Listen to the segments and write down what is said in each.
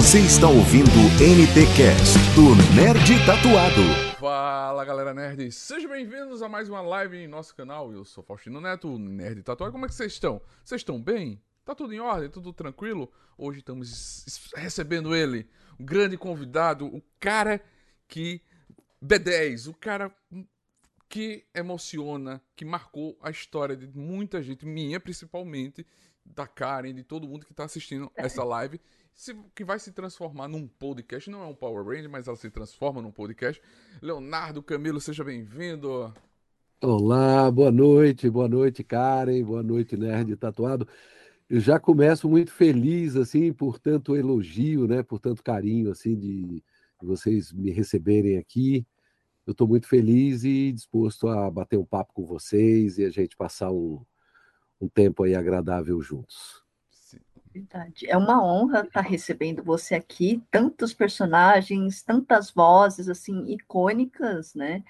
Você está ouvindo NT Cast do Nerd Tatuado. Fala galera nerd, sejam bem-vindos a mais uma live em nosso canal. Eu sou Faustino Neto, Nerd Tatuado. Como é que vocês estão? Vocês estão bem? Tá tudo em ordem? Tudo tranquilo? Hoje estamos recebendo ele, um grande convidado, o cara que. B10, o cara que emociona, que marcou a história de muita gente, minha principalmente, da Karen, de todo mundo que está assistindo essa live, se, que vai se transformar num podcast. Não é um Power Ranger, mas ela se transforma num podcast. Leonardo Camilo, seja bem-vindo. Olá, boa noite, boa noite, Karen, boa noite, Nerd Tatuado. Eu já começo muito feliz, assim, por tanto elogio, né, por tanto carinho, assim, de vocês me receberem aqui. Eu estou muito feliz e disposto a bater um papo com vocês e a gente passar um, um tempo aí agradável juntos. Verdade. É uma honra estar recebendo você aqui, tantos personagens, tantas vozes assim icônicas, né?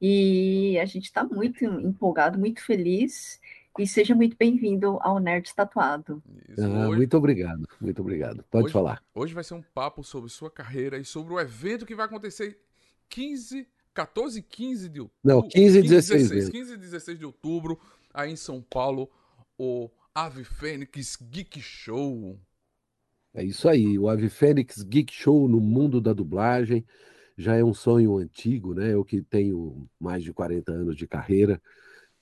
E a gente está muito empolgado, muito feliz. E seja muito bem-vindo ao Nerd Tatuado. Ah, hoje... Muito obrigado, muito obrigado. Pode hoje, falar. Hoje vai ser um papo sobre sua carreira e sobre o evento que vai acontecer 15, 14 e 15 de outubro. Não, 15 e 16. 16 15 e 16 de outubro, aí em São Paulo, o Ave Fênix Geek Show. É isso aí, o Ave Fênix Geek Show no mundo da dublagem já é um sonho antigo, né? Eu que tenho mais de 40 anos de carreira,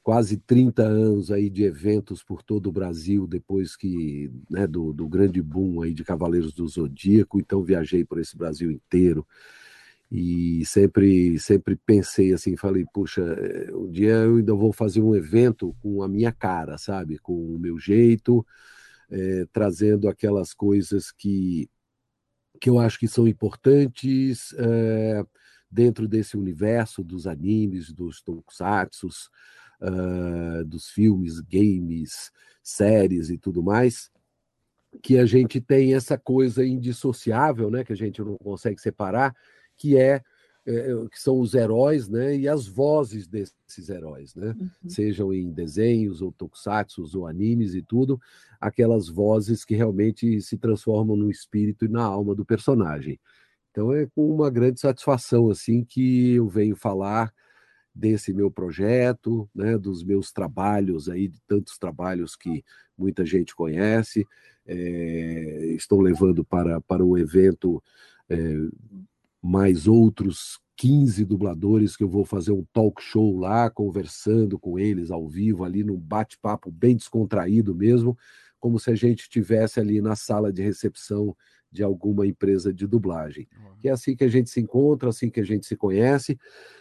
quase 30 anos aí de eventos por todo o Brasil, depois que, né, do, do grande boom aí de Cavaleiros do Zodíaco, então viajei por esse Brasil inteiro e sempre sempre pensei assim, falei, puxa, eh, um dia eu ainda vou fazer um evento com a minha cara, sabe, com o meu jeito, é, trazendo aquelas coisas que que eu acho que são importantes é, dentro desse universo dos animes, dos tokusatsus, uh, dos filmes, games, séries e tudo mais, que a gente tem essa coisa indissociável, né, que a gente não consegue separar, que é, é que são os heróis, né, e as vozes desses heróis, né, uhum. sejam em desenhos ou tokusatsu ou animes e tudo, aquelas vozes que realmente se transformam no espírito e na alma do personagem. Então é com uma grande satisfação assim que eu venho falar desse meu projeto, né, dos meus trabalhos aí, de tantos trabalhos que muita gente conhece. É, estou levando para, para o evento é, mais outros 15 dubladores que eu vou fazer um talk show lá, conversando com eles ao vivo, ali num bate-papo bem descontraído mesmo, como se a gente estivesse ali na sala de recepção de alguma empresa de dublagem. Que é assim que a gente se encontra, assim que a gente se conhece,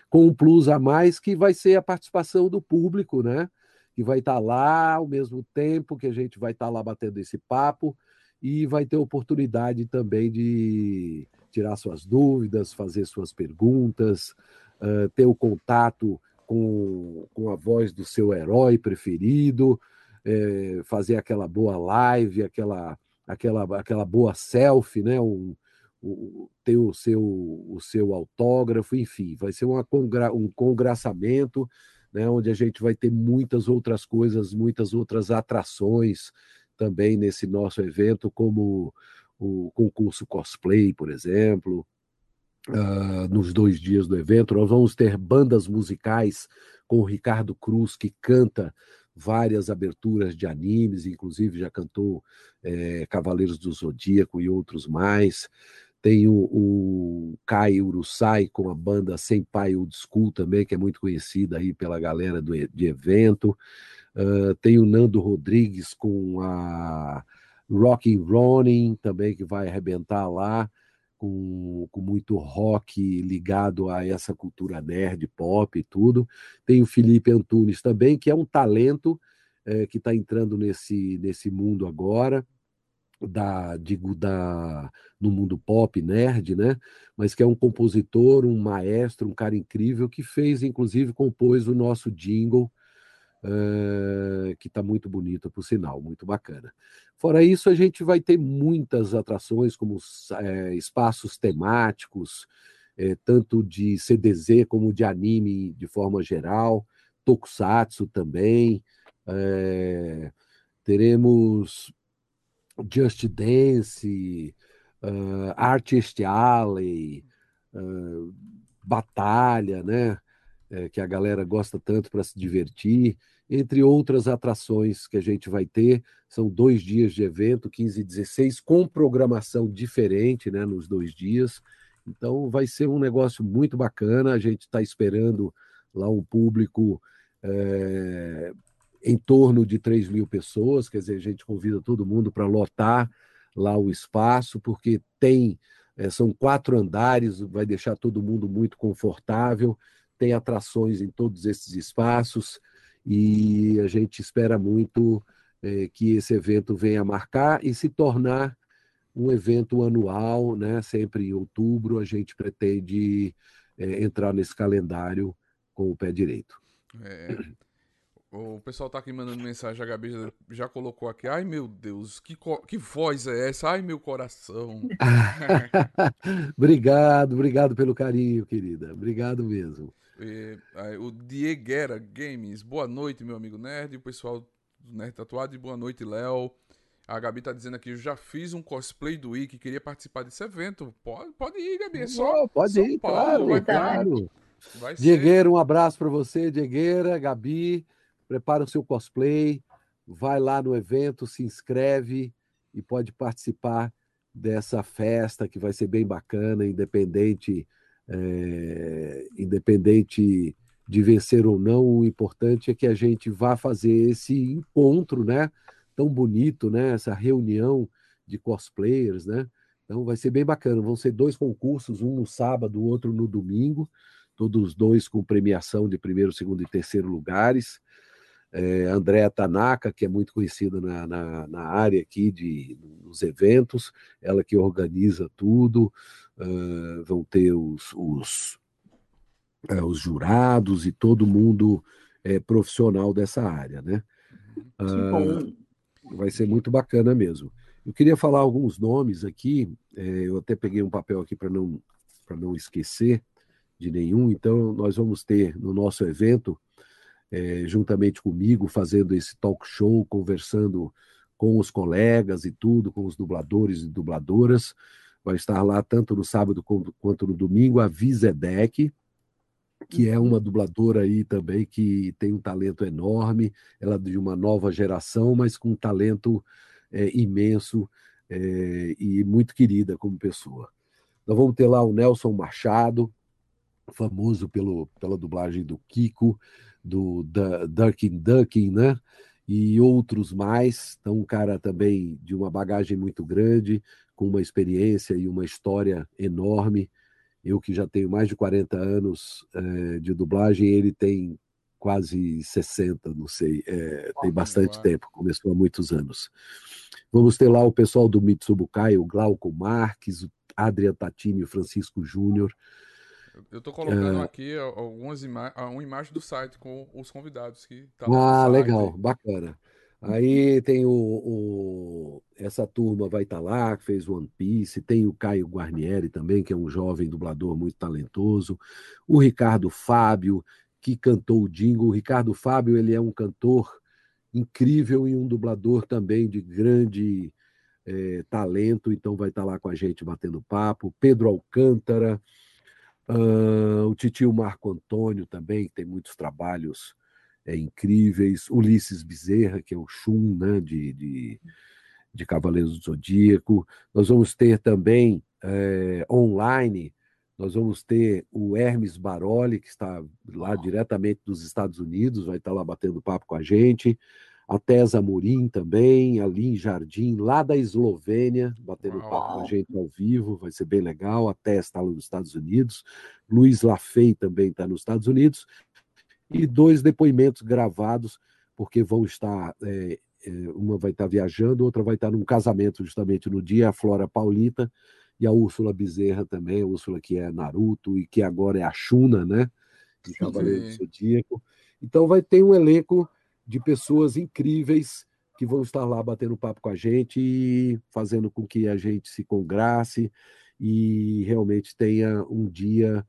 com um plus a mais que vai ser a participação do público, né? Que vai estar lá ao mesmo tempo que a gente vai estar lá batendo esse papo e vai ter oportunidade também de tirar suas dúvidas, fazer suas perguntas, uh, ter o contato com, com a voz do seu herói preferido, é, fazer aquela boa live, aquela aquela, aquela boa selfie, né? Um, um, ter o seu, o seu autógrafo, enfim, vai ser uma congra, um congraçamento, né? Onde a gente vai ter muitas outras coisas, muitas outras atrações também nesse nosso evento, como o concurso cosplay, por exemplo. Uh, nos dois dias do evento, nós vamos ter bandas musicais com o Ricardo Cruz, que canta várias aberturas de animes, inclusive já cantou é, Cavaleiros do Zodíaco e outros mais. Tem o, o Kai Urusai com a banda Senpai Old School também, que é muito conhecida aí pela galera do, de evento. Uh, tem o Nando Rodrigues com a Rock Running também, que vai arrebentar lá com, com muito rock ligado a essa cultura nerd, pop e tudo. Tem o Felipe Antunes também, que é um talento é, que está entrando nesse, nesse mundo agora, da, digo, da, no mundo pop, nerd, né? Mas que é um compositor, um maestro, um cara incrível, que fez, inclusive, compôs o nosso jingle uh, que está muito bonito, por sinal, muito bacana. Fora isso, a gente vai ter muitas atrações, como é, espaços temáticos, é, tanto de CDZ como de anime de forma geral, Tokusatsu também. É, teremos Just Dance, uh, Artist Alley, uh, Batalha, né? É, que a galera gosta tanto para se divertir, entre outras atrações que a gente vai ter. São dois dias de evento, 15 e 16, com programação diferente né, nos dois dias. Então vai ser um negócio muito bacana. A gente está esperando lá um público é, em torno de 3 mil pessoas, quer dizer, a gente convida todo mundo para lotar lá o espaço, porque tem, é, são quatro andares, vai deixar todo mundo muito confortável, tem atrações em todos esses espaços, e a gente espera muito é, que esse evento venha marcar e se tornar um evento anual, né? sempre em outubro, a gente pretende é, entrar nesse calendário com o pé direito. É, o pessoal tá aqui mandando mensagem, a Gabi já, já colocou aqui. Ai meu Deus, que, que voz é essa? Ai meu coração. obrigado, obrigado pelo carinho, querida. Obrigado mesmo. E, aí, o Dieguera Games, boa noite, meu amigo Nerd. O pessoal do Nerd Tatuado, boa noite, Léo. A Gabi tá dizendo aqui, eu já fiz um cosplay do Wiki, queria participar desse evento. Pode, pode ir, Gabi, é só. Oh, pode São ir, Paulo, claro, claro. Vai Diegueira, um abraço para você, Diegueira, Gabi. Prepara o seu cosplay, vai lá no evento, se inscreve e pode participar dessa festa que vai ser bem bacana, independente, é, independente de vencer ou não. O importante é que a gente vá fazer esse encontro, né? Tão bonito, né? Essa reunião de cosplayers, né? Então vai ser bem bacana. Vão ser dois concursos, um no sábado, outro no domingo todos os dois com premiação de primeiro, segundo e terceiro lugares. É, Andréa Tanaka, que é muito conhecida na, na, na, área aqui de, nos eventos, ela que organiza tudo, uh, vão ter os, os, uh, os, jurados e todo mundo é, profissional dessa área, né? Uh, vai ser muito bacana mesmo. Eu queria falar alguns nomes aqui, é, eu até peguei um papel aqui para não, não esquecer de nenhum. Então, nós vamos ter no nosso evento, é, juntamente comigo, fazendo esse talk show, conversando com os colegas e tudo, com os dubladores e dubladoras. Vai estar lá tanto no sábado quanto no domingo a Vizedec, que é uma dubladora aí também que tem um talento enorme, ela é de uma nova geração, mas com um talento é, imenso é, e muito querida como pessoa. Nós vamos ter lá o Nelson Machado, famoso pelo, pela dublagem do Kiko, do Ducking Ducking, né? E outros mais. Então, um cara também de uma bagagem muito grande, com uma experiência e uma história enorme. Eu que já tenho mais de 40 anos é, de dublagem, ele tem quase 60, não sei, é, tem bastante tempo, começou há muitos anos. Vamos ter lá o pessoal do Mitsubukai, o Glauco Marques, o Adrian Tatini o Francisco Júnior, eu estou colocando é... aqui algumas ima uma imagem do site com os convidados que tá Ah, legal, bacana. Aí tem o, o, essa turma vai estar tá lá, que fez One Piece, tem o Caio Guarnieri também, que é um jovem dublador muito talentoso, o Ricardo Fábio, que cantou o jingle. O Ricardo Fábio, ele é um cantor incrível e um dublador também de grande é, talento, então vai estar tá lá com a gente batendo papo. Pedro Alcântara, Uh, o titio Marco Antônio também, que tem muitos trabalhos é, incríveis. Ulisses Bezerra, que é o Chum né, de, de, de Cavaleiros do Zodíaco. Nós vamos ter também é, online, nós vamos ter o Hermes Baroli, que está lá diretamente dos Estados Unidos, vai estar lá batendo papo com a gente a Tesa Murim também, ali em Jardim, lá da Eslovênia, batendo Uau. papo com a gente ao vivo, vai ser bem legal. A Tess está lá nos Estados Unidos, Luiz Lafay também está nos Estados Unidos, e dois depoimentos gravados, porque vão estar, é, é, uma vai estar viajando, outra vai estar num casamento justamente no dia, a Flora Paulita, e a Úrsula Bezerra também, a Úrsula que é Naruto e que agora é a Shuna, né? De Cavaleiro do Zodíaco. Então vai ter um elenco de pessoas incríveis que vão estar lá batendo papo com a gente e fazendo com que a gente se congrace e realmente tenha um dia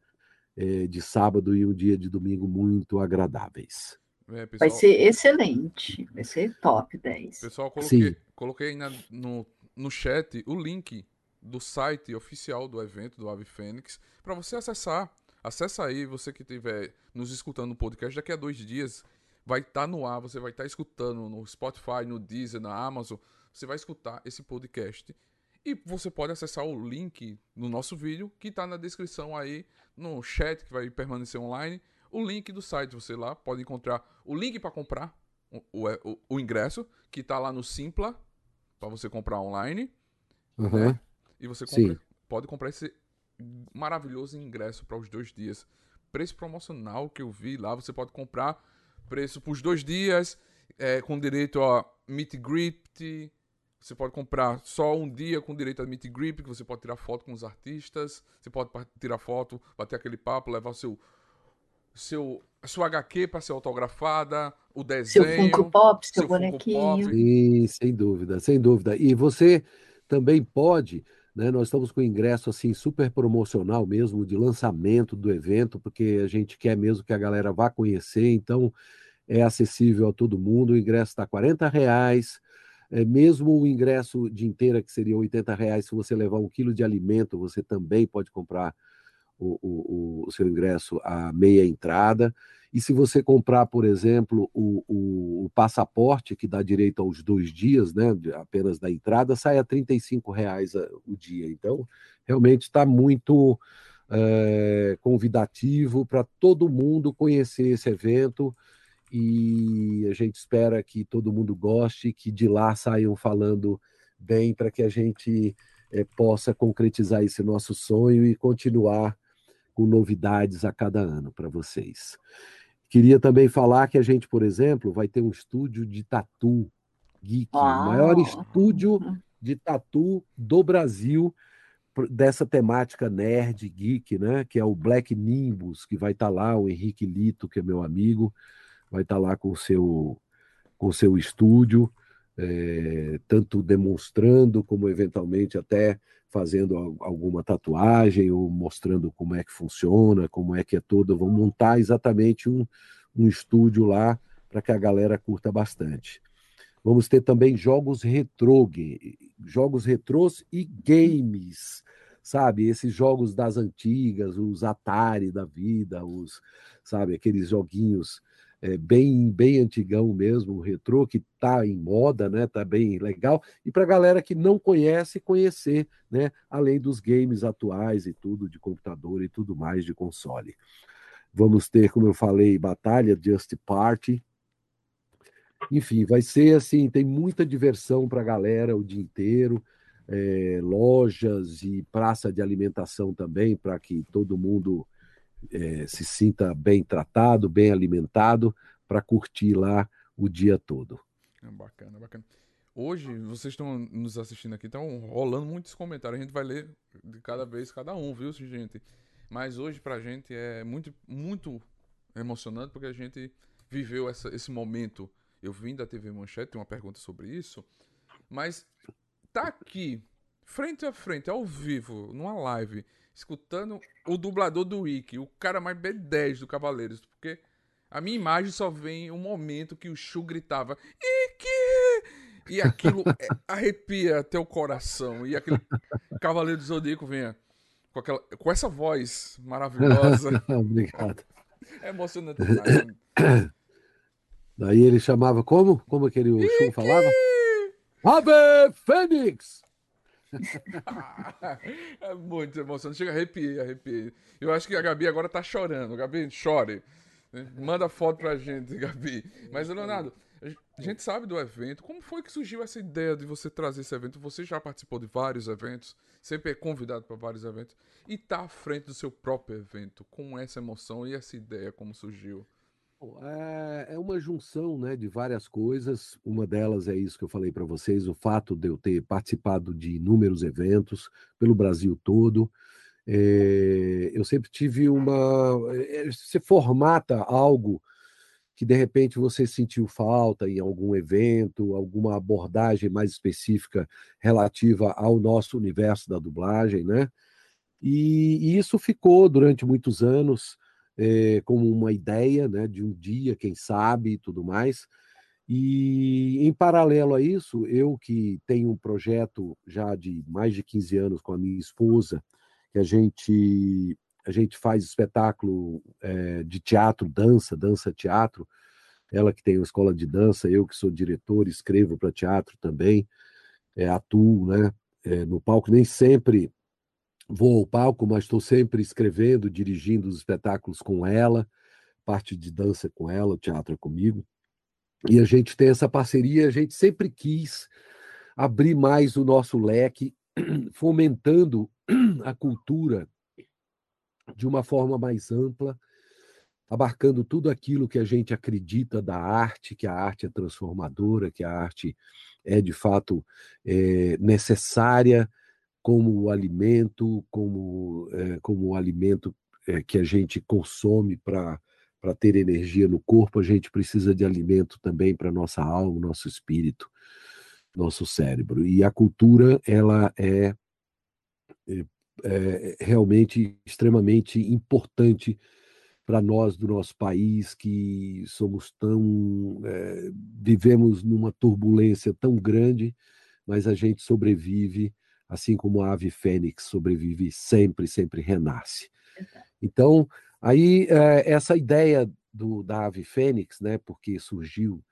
é, de sábado e um dia de domingo muito agradáveis. É, pessoal... Vai ser excelente, vai ser top 10. Pessoal, coloquei, coloquei aí na, no, no chat o link do site oficial do evento do Ave Fênix para você acessar. Acessa aí, você que estiver nos escutando no podcast, daqui a dois dias vai estar tá no ar, você vai estar tá escutando no Spotify, no Deezer, na Amazon, você vai escutar esse podcast. E você pode acessar o link no nosso vídeo, que está na descrição aí, no chat que vai permanecer online, o link do site. Você lá pode encontrar o link para comprar o, o, o, ingresso, que está lá no Simpla, para você comprar online. Uhum. Né? E você pode comprar esse maravilhoso ingresso para os dois dias. Preço promocional que eu vi lá, você pode comprar preço para os dois dias, é, com direito a meet greet. Você pode comprar só um dia com direito a meet greet, que você pode tirar foto com os artistas. Você pode tirar foto, bater aquele papo, levar o seu seu sua HQ para ser autografada, o desenho, seu Funko Pop, seu, seu bonequinho. Sim, sem dúvida, sem dúvida. E você também pode né? Nós estamos com ingresso assim super promocional mesmo de lançamento do evento, porque a gente quer mesmo que a galera vá conhecer, então é acessível a todo mundo. O ingresso está R$ reais. É, mesmo o ingresso de inteira, que seria R$ reais, se você levar um quilo de alimento, você também pode comprar o, o, o seu ingresso a meia entrada. E se você comprar, por exemplo, o, o, o, passaporte, que dá direito aos dois dias, né, apenas da entrada, sai a R$ reais o dia. Então, realmente está muito é, convidativo para todo mundo conhecer esse evento e a gente espera que todo mundo goste, que de lá saiam falando bem para que a gente é, possa concretizar esse nosso sonho e continuar com novidades a cada ano para vocês. Queria também falar que a gente, por exemplo, vai ter um estúdio de tatu geek, o maior estúdio de tatu do Brasil dessa temática nerd geek, né? Que é o Black Nimbus, que vai estar tá lá o Henrique Lito, que é meu amigo, vai estar tá lá com o seu com seu estúdio, é, tanto demonstrando como eventualmente até fazendo alguma tatuagem ou mostrando como é que funciona, como é que é todo. Vamos montar exatamente um, um estúdio lá para que a galera curta bastante. Vamos ter também jogos retrô, jogos retrôs e games, sabe? Esses jogos das antigas, os Atari da vida, os, sabe, aqueles joguinhos é, bem, bem antigão mesmo, retrô, que está em moda, né? Tá bem legal. E para a galera que não conhece, conhecer, né? Além dos games atuais e tudo, de computador e tudo mais de console. Vamos ter, como eu falei, Batalha Just Party. Enfim, vai ser assim, tem muita diversão para a galera o dia inteiro. É, lojas e praça de alimentação também, para que todo mundo é, se sinta bem tratado, bem alimentado, para curtir lá o dia todo. É bacana, bacana. Hoje, vocês estão nos assistindo aqui, estão rolando muitos comentários. A gente vai ler de cada vez, cada um, viu, gente? Mas hoje, pra gente, é muito, muito emocionante, porque a gente viveu essa, esse momento. Eu vim da TV Manchete, tem uma pergunta sobre isso. Mas tá aqui, frente a frente, ao vivo, numa live, escutando o dublador do Wiki, o cara mais B10 do Cavaleiros, porque a minha imagem só vem um momento que o Shu gritava Iki! E aquilo é, arrepia teu coração. E aquele Cavaleiro do Zodíaco venha com, aquela, com essa voz maravilhosa. Obrigado. É emocionante demais. Daí ele chamava como? Como aquele o Shun falava? Ave Fênix! é muito emocionante. Chega a arrepiar, arrepiar. Eu acho que a Gabi agora tá chorando. Gabi, chore. Manda foto pra gente, Gabi. Mas, Leonardo, a gente sabe do evento. Como foi que surgiu essa ideia de você trazer esse evento? Você já participou de vários eventos, sempre é convidado para vários eventos, e tá à frente do seu próprio evento. Com essa emoção e essa ideia, como surgiu? É, é uma junção né, de várias coisas. Uma delas é isso que eu falei para vocês: o fato de eu ter participado de inúmeros eventos pelo Brasil todo. É, eu sempre tive uma. É, você formata algo que de repente você sentiu falta em algum evento, alguma abordagem mais específica relativa ao nosso universo da dublagem, né? E, e isso ficou durante muitos anos é, como uma ideia, né, de um dia, quem sabe, e tudo mais. E, em paralelo a isso, eu que tenho um projeto já de mais de 15 anos com a minha esposa, que a gente, a gente faz espetáculo é, de teatro, dança, dança-teatro, ela que tem uma escola de dança, eu que sou diretor, escrevo para teatro também, é, atuo né, é, no palco, nem sempre vou ao palco, mas estou sempre escrevendo, dirigindo os espetáculos com ela, parte de dança com ela, teatro é comigo. E a gente tem essa parceria, a gente sempre quis abrir mais o nosso leque, fomentando a cultura de uma forma mais ampla, abarcando tudo aquilo que a gente acredita da arte, que a arte é transformadora, que a arte é de fato é, necessária como o alimento, como, é, como o alimento é, que a gente consome para para ter energia no corpo, a gente precisa de alimento também para nossa alma, nosso espírito, nosso cérebro. E a cultura, ela é, é, é realmente extremamente importante para nós do nosso país, que somos tão. É, vivemos numa turbulência tão grande, mas a gente sobrevive, assim como a ave fênix sobrevive sempre, sempre renasce. Então, Aí, eh, essa ideia do, da ave fênix, né, porque surgiu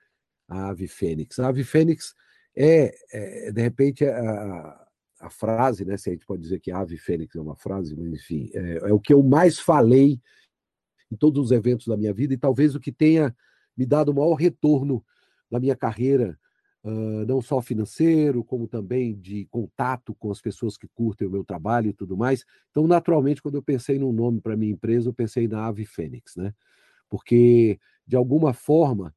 a ave fênix. A ave fênix é, é de repente, a, a, frase, né, se a gente pode dizer que a ave fênix é uma frase, mas enfim, é, é o que eu mais falei em todos os eventos da minha vida e talvez o que tenha me dado o maior retorno na minha carreira uh, não só financeiro, como também de contato com as pessoas que curtem o meu trabalho e tudo mais. Então, naturalmente, quando eu pensei num nome para minha empresa, eu pensei na Ave Fênix, né? Porque, de alguma forma,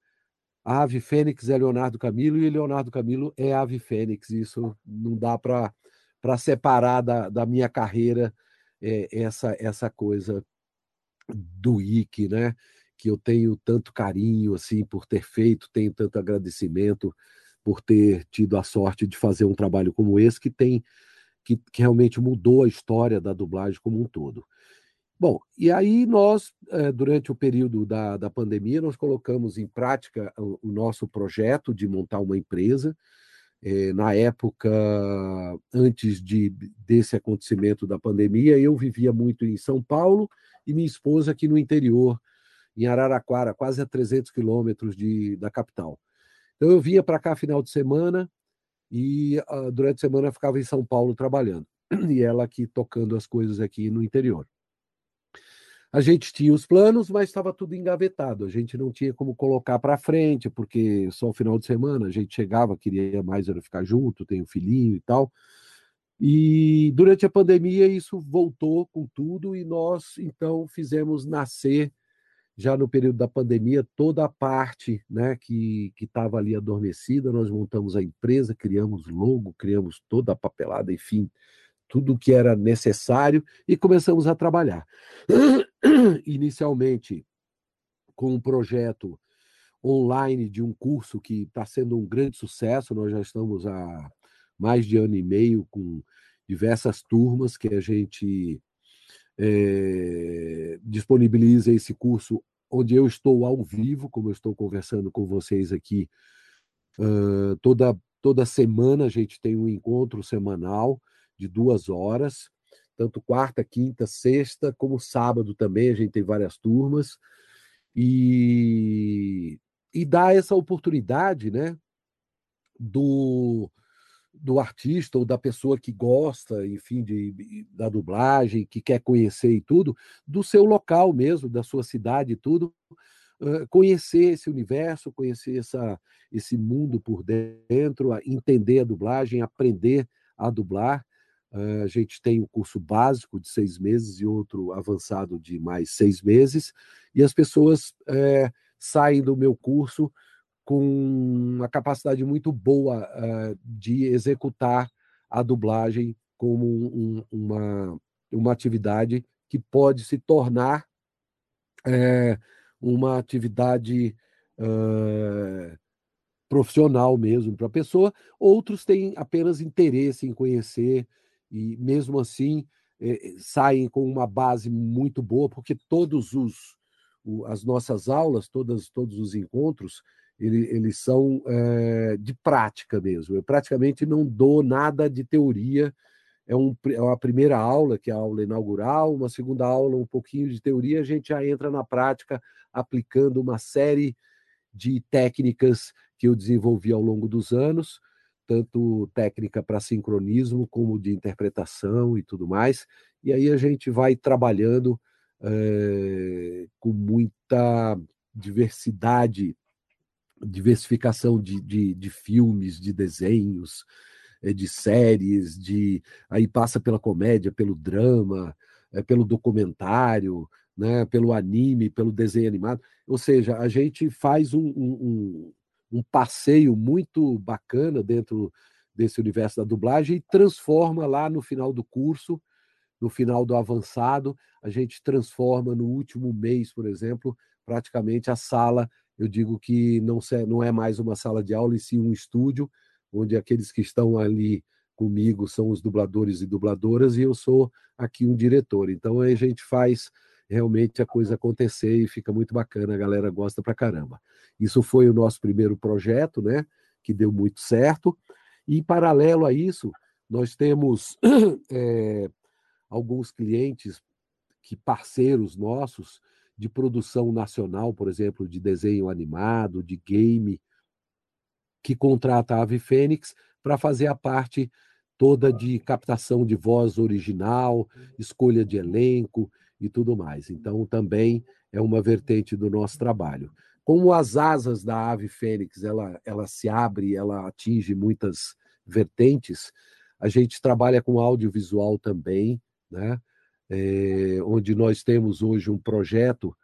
a Ave Fênix é Leonardo Camilo e Leonardo Camilo é Ave Fênix. Isso não dá para separar da, da minha carreira é, essa, essa coisa do IC, né? Que eu tenho tanto carinho assim por ter feito, tenho tanto agradecimento por ter tido a sorte de fazer um trabalho como esse que tem que, que realmente mudou a história da dublagem como um todo. Bom, e aí nós, eh, durante o período da, da pandemia, nós colocamos em prática o, nosso projeto de montar uma empresa. Eh, na época, antes de, desse acontecimento da pandemia, eu vivia muito em São Paulo e minha esposa aqui no interior, em Araraquara, quase a 300 quilômetros da capital. Então eu vinha para cá final de semana e uh, durante a semana eu ficava em São Paulo trabalhando. E ela aqui tocando as coisas aqui no interior. A gente tinha os planos, mas estava tudo engavetado. A gente não tinha como colocar para frente, porque só o final de semana a gente chegava, queria mais era ficar junto, tem um filhinho e tal. E durante a pandemia isso voltou com tudo e nós então fizemos nascer já no período da pandemia, toda a parte né, que estava ali adormecida, nós montamos a empresa, criamos logo, criamos toda a papelada, enfim, tudo que era necessário e começamos a trabalhar. Inicialmente, com um projeto online de um curso que está sendo um grande sucesso, nós já estamos há mais de ano e meio com diversas turmas que a gente é, disponibiliza esse curso onde eu estou ao vivo, como eu estou conversando com vocês aqui. Uh, toda, toda semana a gente tem um encontro semanal de duas horas, tanto quarta, quinta, sexta, como sábado também, a gente tem várias turmas. E, e dá essa oportunidade né, do, do artista ou da pessoa que gosta, enfim, de, da dublagem, que quer conhecer e tudo, do seu local mesmo, da sua cidade e tudo, conhecer esse universo, conhecer essa, esse mundo por dentro, entender a dublagem, aprender a dublar. A gente tem o um curso básico de seis meses e outro avançado de mais seis meses, e as pessoas uh, saem do meu curso com uma capacidade muito boa uh, de executar a dublagem como um, uma, uma atividade que pode se tornar é, uma atividade uh, profissional mesmo para a pessoa. Outros têm apenas interesse em conhecer e, mesmo assim, saem com uma base muito boa, porque todos os as nossas aulas, todas, todos os encontros, ele, eles são é, de prática mesmo. Eu praticamente não dou nada de teoria. É, um, é uma primeira aula, que é a aula inaugural, uma segunda aula, um pouquinho de teoria, a gente já entra na prática aplicando uma série de técnicas que eu desenvolvi ao longo dos anos, tanto técnica para sincronismo como de interpretação e tudo mais. E aí a gente vai trabalhando é, com muita diversidade, diversificação de, de, de filmes, de desenhos, eh, de séries, de aí passa pela comédia, pelo drama, é, pelo documentário, né, pelo anime, pelo desenho animado. Ou seja, a gente faz um, um, um passeio muito bacana dentro desse universo da dublagem e transforma lá no final do curso, no final do avançado, a gente transforma no último mês, por exemplo, praticamente a sala, eu digo que não, não é mais uma sala de aula, e sim um estúdio, onde aqueles que estão ali comigo são os dubladores e dubladoras, e eu sou aqui um diretor. Então a gente faz realmente a coisa acontecer e fica muito bacana, a galera gosta pra caramba. Isso foi o nosso primeiro projeto, né, que deu muito certo, e paralelo a isso, nós temos é, alguns clientes que parceiros nossos de produção nacional, por exemplo, de desenho animado, de game, que contrata a Ave Fênix para fazer a parte toda de captação de voz original, escolha de elenco e tudo mais. Então, também é uma vertente do nosso trabalho. Como as asas da ave fênix, ela, ela se abre, ela atinge muitas vertentes, a gente trabalha com audiovisual também, né? É, onde nós temos hoje um projeto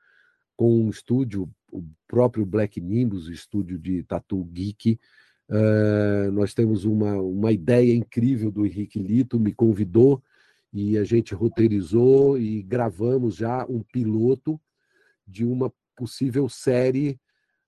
com um estúdio, o próprio Black Nimbus, estúdio de Tatu Geek. Uh, nós temos uma, uma ideia incrível do Henrique Lito, me convidou e a gente roteirizou e gravamos já um piloto de uma possível série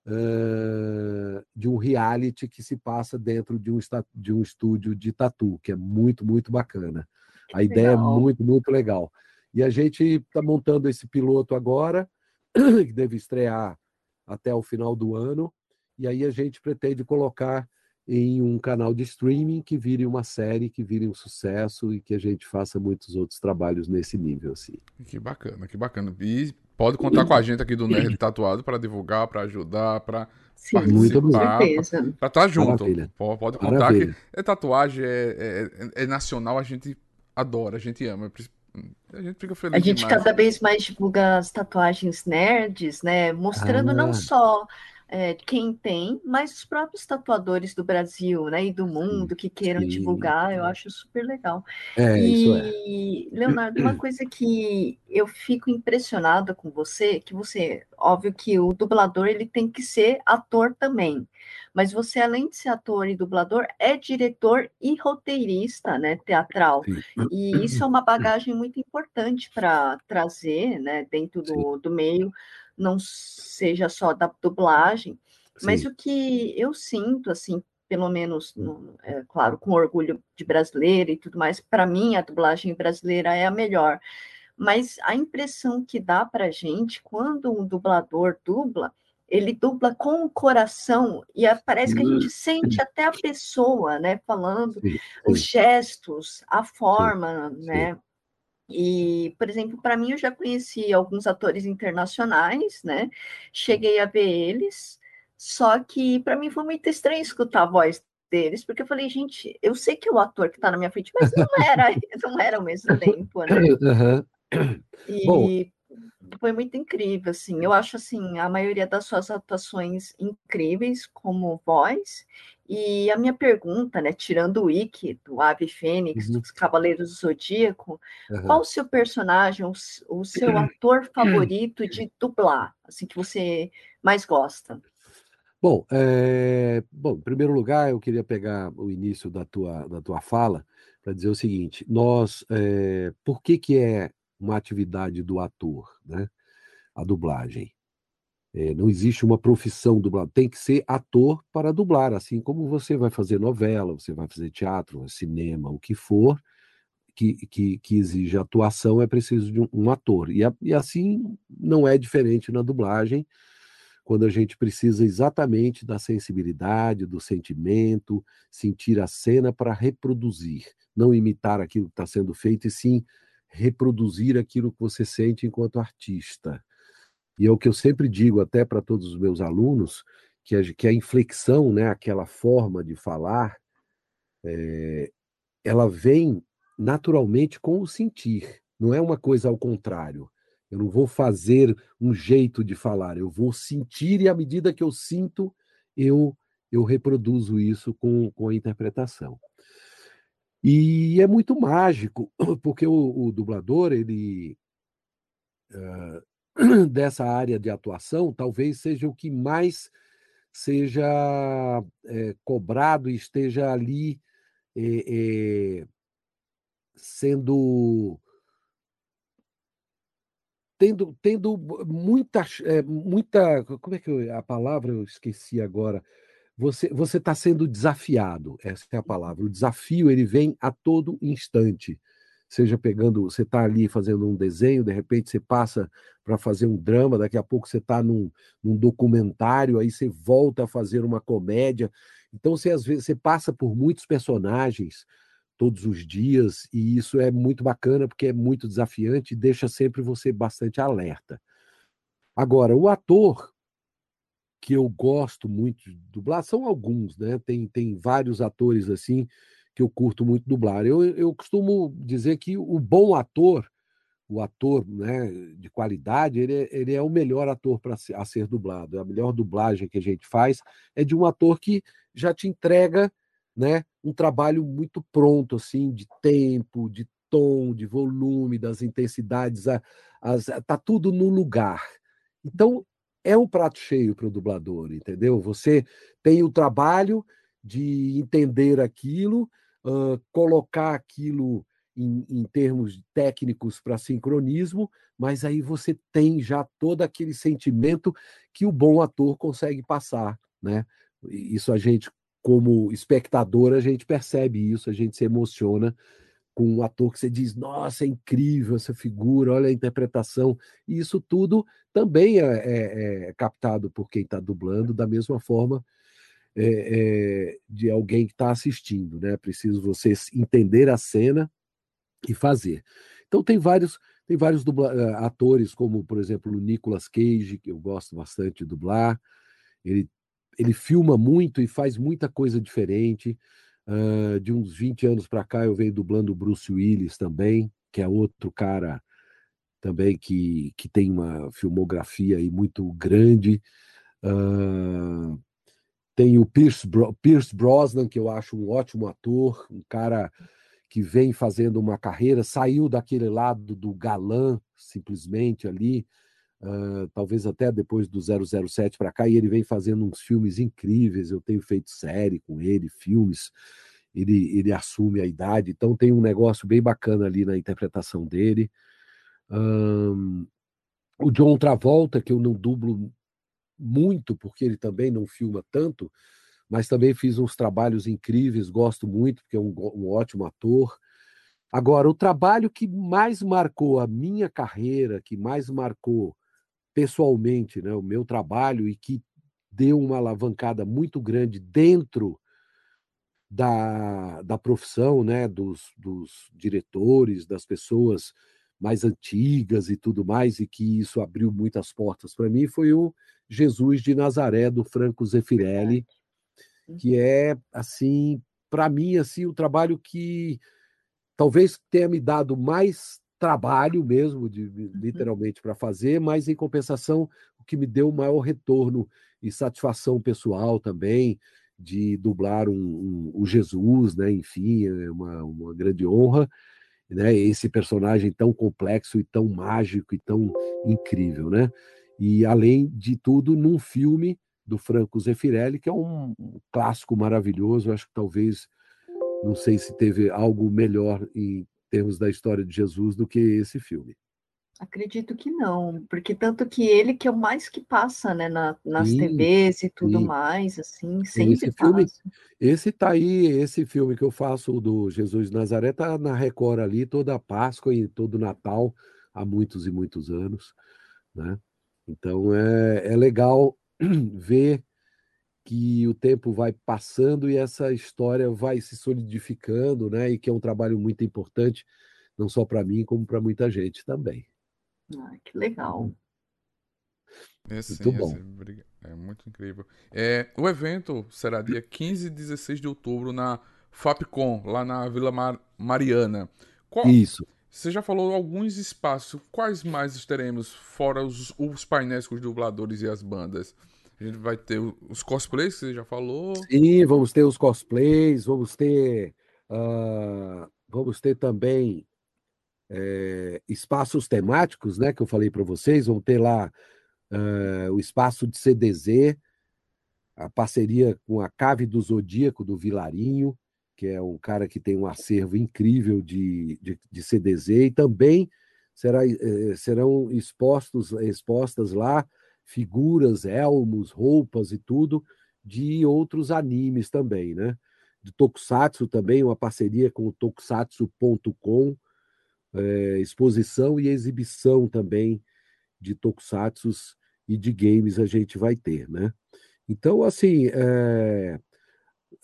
uh, de um reality que se passa dentro de um, de um estúdio de tatu, que é muito, muito bacana. A ideia é muito, muito legal. E a gente está montando esse piloto agora, que deve estrear até o final do ano, e aí a gente pretende colocar em um canal de streaming que vire uma série, que vire um sucesso e que a gente faça muitos outros trabalhos nesse nível assim. Que bacana, que bacana. E pode contar com a gente aqui do Nerd Tatuado para divulgar, para ajudar, para participar, muito para estar tá junto. Pode, pode contar Maravilha. que é tatuagem é, é, é, nacional, a gente adora, a gente ama. A gente fica feliz. A gente demais. cada vez mais divulga as tatuagens nerds, né? Mostrando ah. não só é, quem tem, mas os próprios tatuadores do Brasil, né, e do mundo que queiram sim, divulgar, eu acho super legal. É, e, é. Leonardo, uma coisa que eu fico impressionada com você, que você, óbvio que o dublador ele tem que ser ator também, mas você, além de ser ator e dublador, é diretor e roteirista, né, teatral. Sim. E isso é uma bagagem muito importante para trazer, né, dentro do, do meio não seja só da dublagem, Sim. mas o que eu sinto, assim, pelo menos, no, é, claro, com orgulho de brasileira e tudo mais, para mim a dublagem brasileira é a melhor. Mas a impressão que dá para gente quando um dublador dubla, ele dubla com o coração e parece que a gente sente até a pessoa, né, falando sim, sim. os gestos, a forma, sim, né, e, por exemplo, para mim, eu já conheci alguns atores internacionais, né? Cheguei a ver eles, só que para mim foi muito estranho escutar a voz deles, porque eu falei, gente, eu sei que é o ator que está na minha frente, mas não era, não era ao mesmo tempo, né? Uhum. E Bom. Foi muito incrível, assim. Eu acho assim a maioria das suas atuações incríveis como voz e a minha pergunta, né, tirando o Wiki, do Ave Fênix, uhum. dos Cavaleiros do Zodíaco, uhum. qual o seu personagem, o, o seu ator favorito de dublar, assim, que você mais gosta? Bom, é... Bom, em primeiro lugar, eu queria pegar o início da tua, da tua fala para dizer o seguinte: nós, é... por que, que é uma atividade do ator, né? A dublagem. É, não existe uma profissão dublador, tem que ser ator para dublar, assim como você vai fazer novela, você vai fazer teatro, cinema, o que for, que, que, que exige atuação, é preciso de um, um ator. E, a, e, assim não é diferente na dublagem, quando a gente precisa exatamente da sensibilidade, do sentimento, sentir a cena para reproduzir, não imitar aquilo que está sendo feito, e sim reproduzir aquilo que você sente enquanto artista. E é o que eu sempre digo até para todos os meus alunos, que a, que a inflexão, né, aquela forma de falar, é, ela vem naturalmente com o sentir, não é uma coisa ao contrário. Eu não vou fazer um jeito de falar, eu vou sentir e à medida que eu sinto, eu eu reproduzo isso com, com a interpretação. E é muito mágico, porque o, o dublador, ele uh, dessa área de atuação, talvez seja o que mais seja é, cobrado e esteja ali é, é, sendo tendo, tendo muita, muita. Como é que eu, a palavra eu esqueci agora? Você você está sendo desafiado, essa é a palavra. O desafio ele vem a todo instante. Seja pegando, você está ali fazendo um desenho, de repente você passa para fazer um drama, daqui a pouco você está num, num documentário, aí você volta a fazer uma comédia. Então você às vezes você passa por muitos personagens, todos os dias, e isso é muito bacana porque é muito desafiante e deixa sempre você bastante alerta. Agora, o ator que eu gosto muito de dublar são alguns, né? Tem, tem vários atores assim que eu curto muito dublar. Eu, eu costumo dizer que o bom ator, o ator né, de qualidade, ele é, ele é o melhor ator para ser, a ser dublado. A melhor dublagem que a gente faz é de um ator que já te entrega né, um trabalho muito pronto, assim, de tempo, de tom, de volume, das intensidades, a, as, tá tudo no lugar. Então, é um prato cheio para o dublador, entendeu? Você tem o trabalho de entender aquilo, uh, colocar aquilo em, em termos técnicos para sincronismo, mas aí você tem já todo aquele sentimento que o bom ator consegue passar, né? Isso a gente como espectador, a gente percebe isso, a gente se emociona com um ator que você diz, nossa, é incrível essa figura, olha a interpretação. E isso tudo também é, é, é captado por quem está dublando, da mesma forma é, de alguém que está assistindo. Né? Preciso você entender a cena e fazer. Então tem vários tem vários dubla, eh, atores, como por exemplo o Nicolas Cage, que eu gosto bastante de dublar. Ele ele filma muito e faz muita coisa diferente. Uh, de uns 20 anos para cá, eu venho dublando o Bruce Willis também, que é outro cara também que, que tem uma filmografia aí muito grande. Uh, tem o Pierce, Bro Pierce Brosnan, que eu acho um ótimo ator, um cara que vem fazendo uma carreira, saiu daquele lado do galã, simplesmente ali, uh, talvez até depois do 007 para cá, e ele vem fazendo uns filmes incríveis. Eu tenho feito série com ele, filmes. Ele, ele assume a idade, então tem um negócio bem bacana ali na interpretação dele. Um, o John Travolta, que eu não dublo muito, porque ele também não filma tanto, mas também fiz uns trabalhos incríveis, gosto muito, porque é um, um ótimo ator. Agora, o trabalho que mais marcou a minha carreira, que mais marcou pessoalmente, né, o meu trabalho e que deu uma alavancada muito grande dentro da, da profissão, né, dos, dos diretores, das pessoas mais antigas e tudo mais, e que isso abriu muitas portas para mim, foi o Jesus de Nazaré, do Franco Zeffirelli, que é, assim, para mim, assim, o trabalho que talvez tenha me dado mais trabalho mesmo, de, uhum. literalmente, para fazer, mas em compensação, o que me deu o maior retorno e satisfação pessoal também, de dublar um, um, um Jesus, né? enfim, é uma, uma grande honra, né? esse personagem tão complexo e tão mágico e tão incrível. Né? E, além de tudo, num filme do Franco Zeffirelli, que é um, um clássico maravilhoso, acho que talvez, não sei se teve algo melhor em termos da história de Jesus do que esse filme. Acredito que não, porque tanto que ele que é o mais que passa, né, na, nas sim, TVs e tudo sim. mais, assim, sempre esse filme, passa. Esse tá aí, esse filme que eu faço do Jesus de Nazaré tá na Record ali toda a Páscoa e todo Natal há muitos e muitos anos, né? Então é, é legal ver que o tempo vai passando e essa história vai se solidificando, né? E que é um trabalho muito importante, não só para mim, como para muita gente também. Ah, que legal. É, sim, muito bom. É, é muito incrível. É, o evento será dia 15 e 16 de outubro na Fapcom, lá na Vila Mar Mariana. Qual... Isso. Você já falou alguns espaços. Quais mais teremos, fora os, os painéis com os dubladores e as bandas? A gente vai ter os cosplays, que você já falou. Sim, vamos ter os cosplays, vamos ter. Uh, vamos ter também é, espaços temáticos, né? Que eu falei para vocês. Vão ter lá uh, o espaço de CDZ, a parceria com a Cave do Zodíaco do Vilarinho que é um cara que tem um acervo incrível de, de, de CDZ, e também será, eh, serão expostos, expostas lá figuras, elmos, roupas e tudo de outros animes também, né? De Tokusatsu também, uma parceria com o Tokusatsu.com, eh, exposição e exibição também de Tokusatsus e de games a gente vai ter, né? Então, assim, é,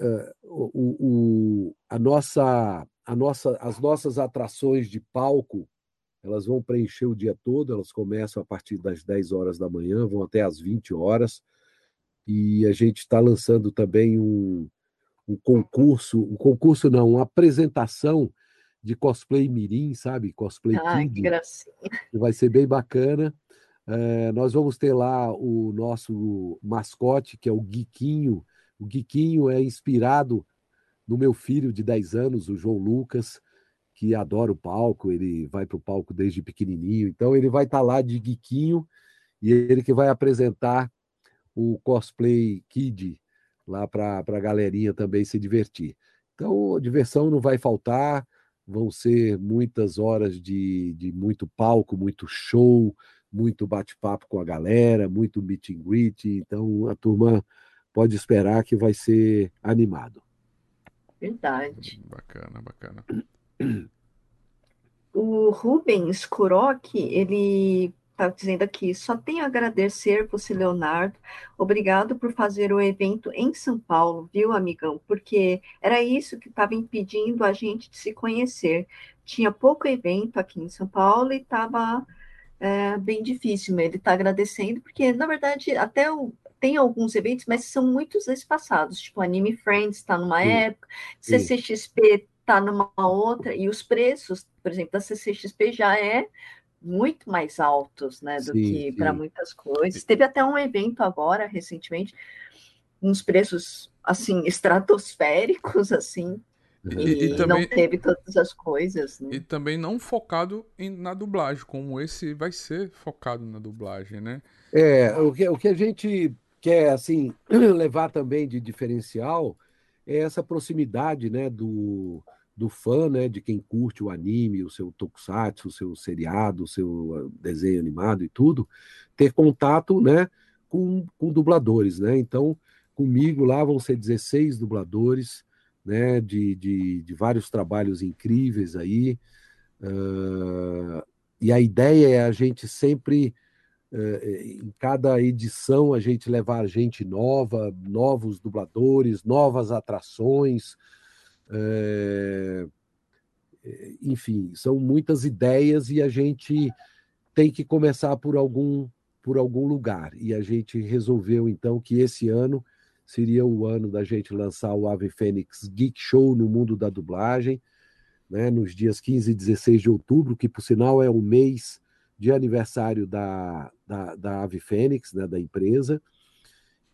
uh, o, o, a nossa, a nossa, as nossas atrações de palco elas vão preencher o dia todo, elas começam a partir das 10 horas da manhã, vão até às 20 horas, e a gente está lançando também um, um concurso, um concurso não, uma apresentação de cosplay mirim, sabe? Cosplay Ai, Kid. Que gracinha. Vai ser bem bacana. É, nós vamos ter lá o nosso mascote, que é o Guiquinho, o Guiquinho é inspirado no meu filho de 10 anos, o João Lucas, que adora o palco, ele vai para o palco desde pequenininho, então ele vai estar tá lá de Guiquinho e ele que vai apresentar o cosplay Kid lá para a galerinha também se divertir. Então, a diversão não vai faltar, vão ser muitas horas de, de muito palco, muito show, muito bate-papo com a galera, muito meet and greet, então a turma pode esperar que vai ser animado. Verdade. Bacana, bacana. O Rubens Kuroki, ele está dizendo aqui, só tenho a agradecer você, Leonardo. Obrigado por fazer o evento em São Paulo, viu, amigão? Porque era isso que estava impedindo a gente de se conhecer. Tinha pouco evento aqui em São Paulo e estava é, bem difícil. Ele está agradecendo, porque, na verdade, até o, tem alguns eventos, mas são muitos espaçados, tipo Anime Friends está numa Sim. época, CCXP está numa outra, e os preços, por exemplo, da CCXP já é muito mais altos, né, do sim, que para muitas coisas. Teve até um evento agora, recentemente, uns preços, assim, estratosféricos, assim, e, e, também, não teve todas as coisas. Né? E também não focado em, na dublagem, como esse vai ser focado na dublagem, né? É, o que, o que a gente quer assim levar também de diferencial é essa proximidade, né, do, do fã, né, de quem curte o anime, o seu tokusatsu, o seu seriado, o seu ah, desenho animado e tudo, ter contato, né, com, com dubladores, né? Então, comigo lá vão ser 16 dubladores, né, de, de, de vários trabalhos incríveis aí. Uh, e a ideia é a gente sempre eh, em cada edição a gente levar gente nova, novos dubladores, novas atrações, é... enfim, são muitas ideias e a gente tem que começar por algum por algum lugar. E a gente resolveu então que esse ano seria o ano da gente lançar o Ave Fênix Geek Show no mundo da dublagem, né, nos dias 15 e 16 de outubro, que por sinal é o mês de aniversário da, da, da Ave Fênix, né, da empresa.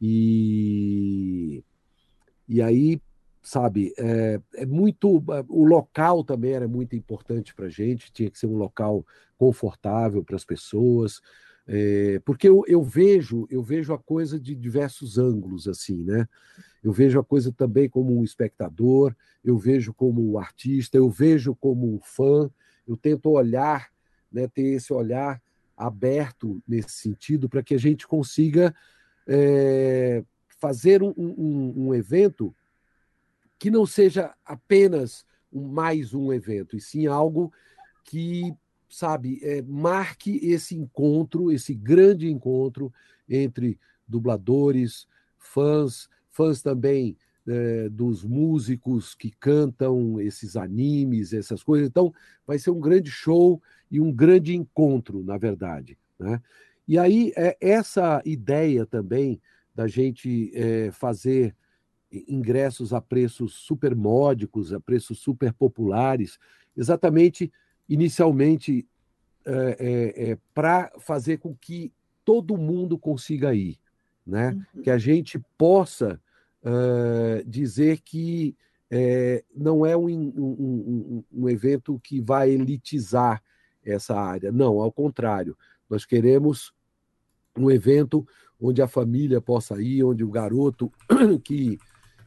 E, e aí, sabe, é, é muito. O local também era muito importante para a gente, tinha que ser um local confortável para as pessoas. É, porque eu, eu, vejo eu vejo a coisa de diversos ângulos assim né eu vejo a coisa também como um espectador eu vejo como artista eu vejo como fã eu tento olhar né, ter esse olhar aberto nesse sentido para que a gente consiga é, fazer um, um, um, evento que não seja apenas mais um evento, e sim algo que, sabe, é, marque esse encontro, esse grande encontro entre dubladores, fãs, fãs também é, dos músicos que cantam esses animes, essas coisas. Então, vai ser um grande show e um grande encontro, na verdade. Né? E aí, é, essa ideia também da gente é, fazer ingressos a preços super módicos, a preços super populares, exatamente, inicialmente, é, é, é para fazer com que todo mundo consiga ir, né? Uhum. Que a gente possa uh, dizer que é, não é um, um, um, um, evento que vai elitizar essa área. Não, ao contrário. Nós queremos um evento onde a família possa ir, onde o garoto que,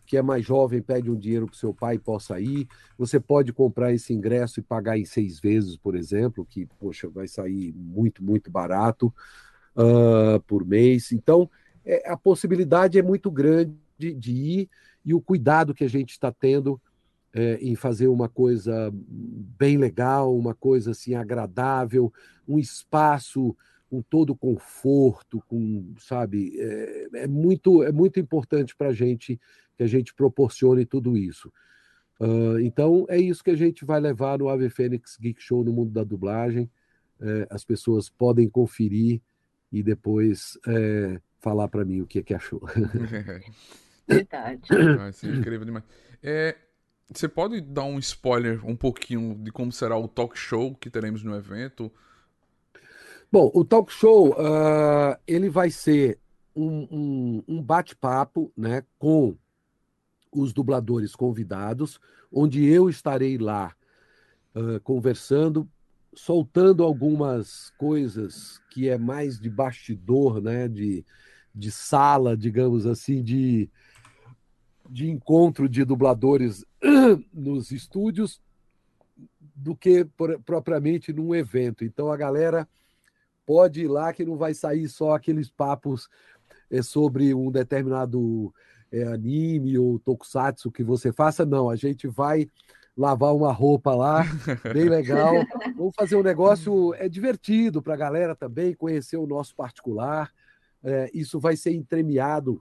que é mais jovem pede um dinheiro para seu pai possa ir. Você pode comprar esse ingresso e pagar em seis vezes, por exemplo, que, poxa, vai sair muito, muito barato uh, por mês. Então, é, a possibilidade é muito grande de, de ir e o cuidado que a gente está tendo é, em fazer uma coisa bem legal, uma coisa assim agradável, um espaço com todo conforto, com sabe, é, é muito é muito importante para a gente que a gente proporcione tudo isso. Uh, então é isso que a gente vai levar no Ave Fênix Geek Show no mundo da dublagem. É, as pessoas podem conferir e depois é, falar para mim o que, é que achou. Verdade. Vai ser incrível demais. É, você pode dar um spoiler um pouquinho de como será o talk show que teremos no evento? Bom, o talk show uh, ele vai ser um, um, um bate-papo né, com os dubladores convidados, onde eu estarei lá uh, conversando, soltando algumas coisas que é mais de bastidor, né, de, de sala, digamos assim, de, de encontro de dubladores nos estúdios do que por, propriamente num evento. Então a galera pode ir lá que não vai sair só aqueles papos é, sobre um determinado é, anime ou tokusatsu que você faça. Não, a gente vai lavar uma roupa lá, bem legal. Vamos fazer um negócio é divertido para a galera também conhecer o nosso particular. É, isso vai ser entremeado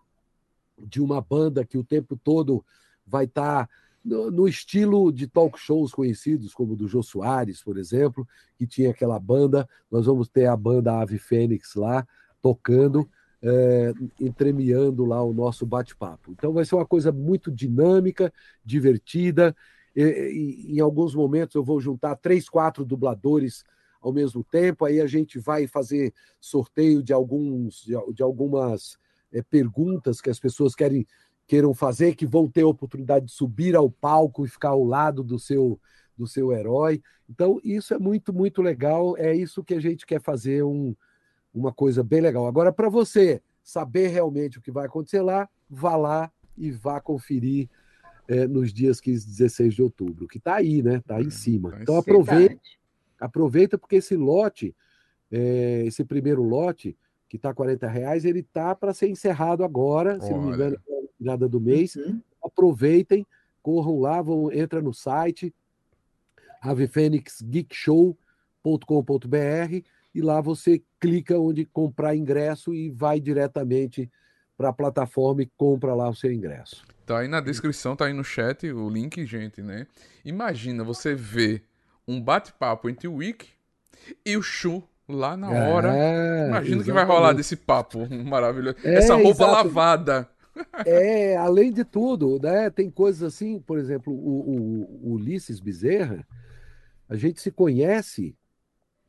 de uma banda que o tempo todo vai estar tá no, no, estilo de talk shows conhecidos, como o do Jô Soares, por exemplo, que tinha aquela banda. Nós vamos ter a banda Ave Fênix lá tocando, é, entremeando lá o nosso bate-papo. Então vai ser uma coisa muito dinâmica, divertida. E, e, em alguns momentos eu vou juntar três, quatro dubladores ao mesmo tempo. Aí a gente vai fazer sorteio de alguns de, de algumas é, perguntas que as pessoas querem queiram fazer, que vão ter a oportunidade de subir ao palco e ficar ao lado do seu do seu herói. Então, isso é muito, muito legal. É isso que a gente quer fazer um, uma coisa bem legal. Agora, para você saber realmente o que vai acontecer lá, vá lá e vá conferir é, nos dias 15 e 16 de outubro, que está aí, né? Está em é, cima. Tá então, aproveita, aproveita, porque esse lote, é, esse primeiro lote, que está 40 reais, ele está para ser encerrado agora, Olha. se não me engano, virada do mês. Uhum. Aproveitem, corram lá, vão, entra no site avefenixgeekshow.com.br e lá você clica onde comprar ingresso e vai diretamente para a plataforma e compra lá o seu ingresso. Tá aí na descrição, tá aí no chat o link, gente, né? Imagina você ver um bate-papo entre o Wick e o Shu lá na hora. É, Imagina o que vai rolar desse papo maravilhoso. É, Essa roupa exato. lavada. É, além de tudo, né? Tem coisas assim, por exemplo, o, o, o Ulisses Bezerra, a gente se conhece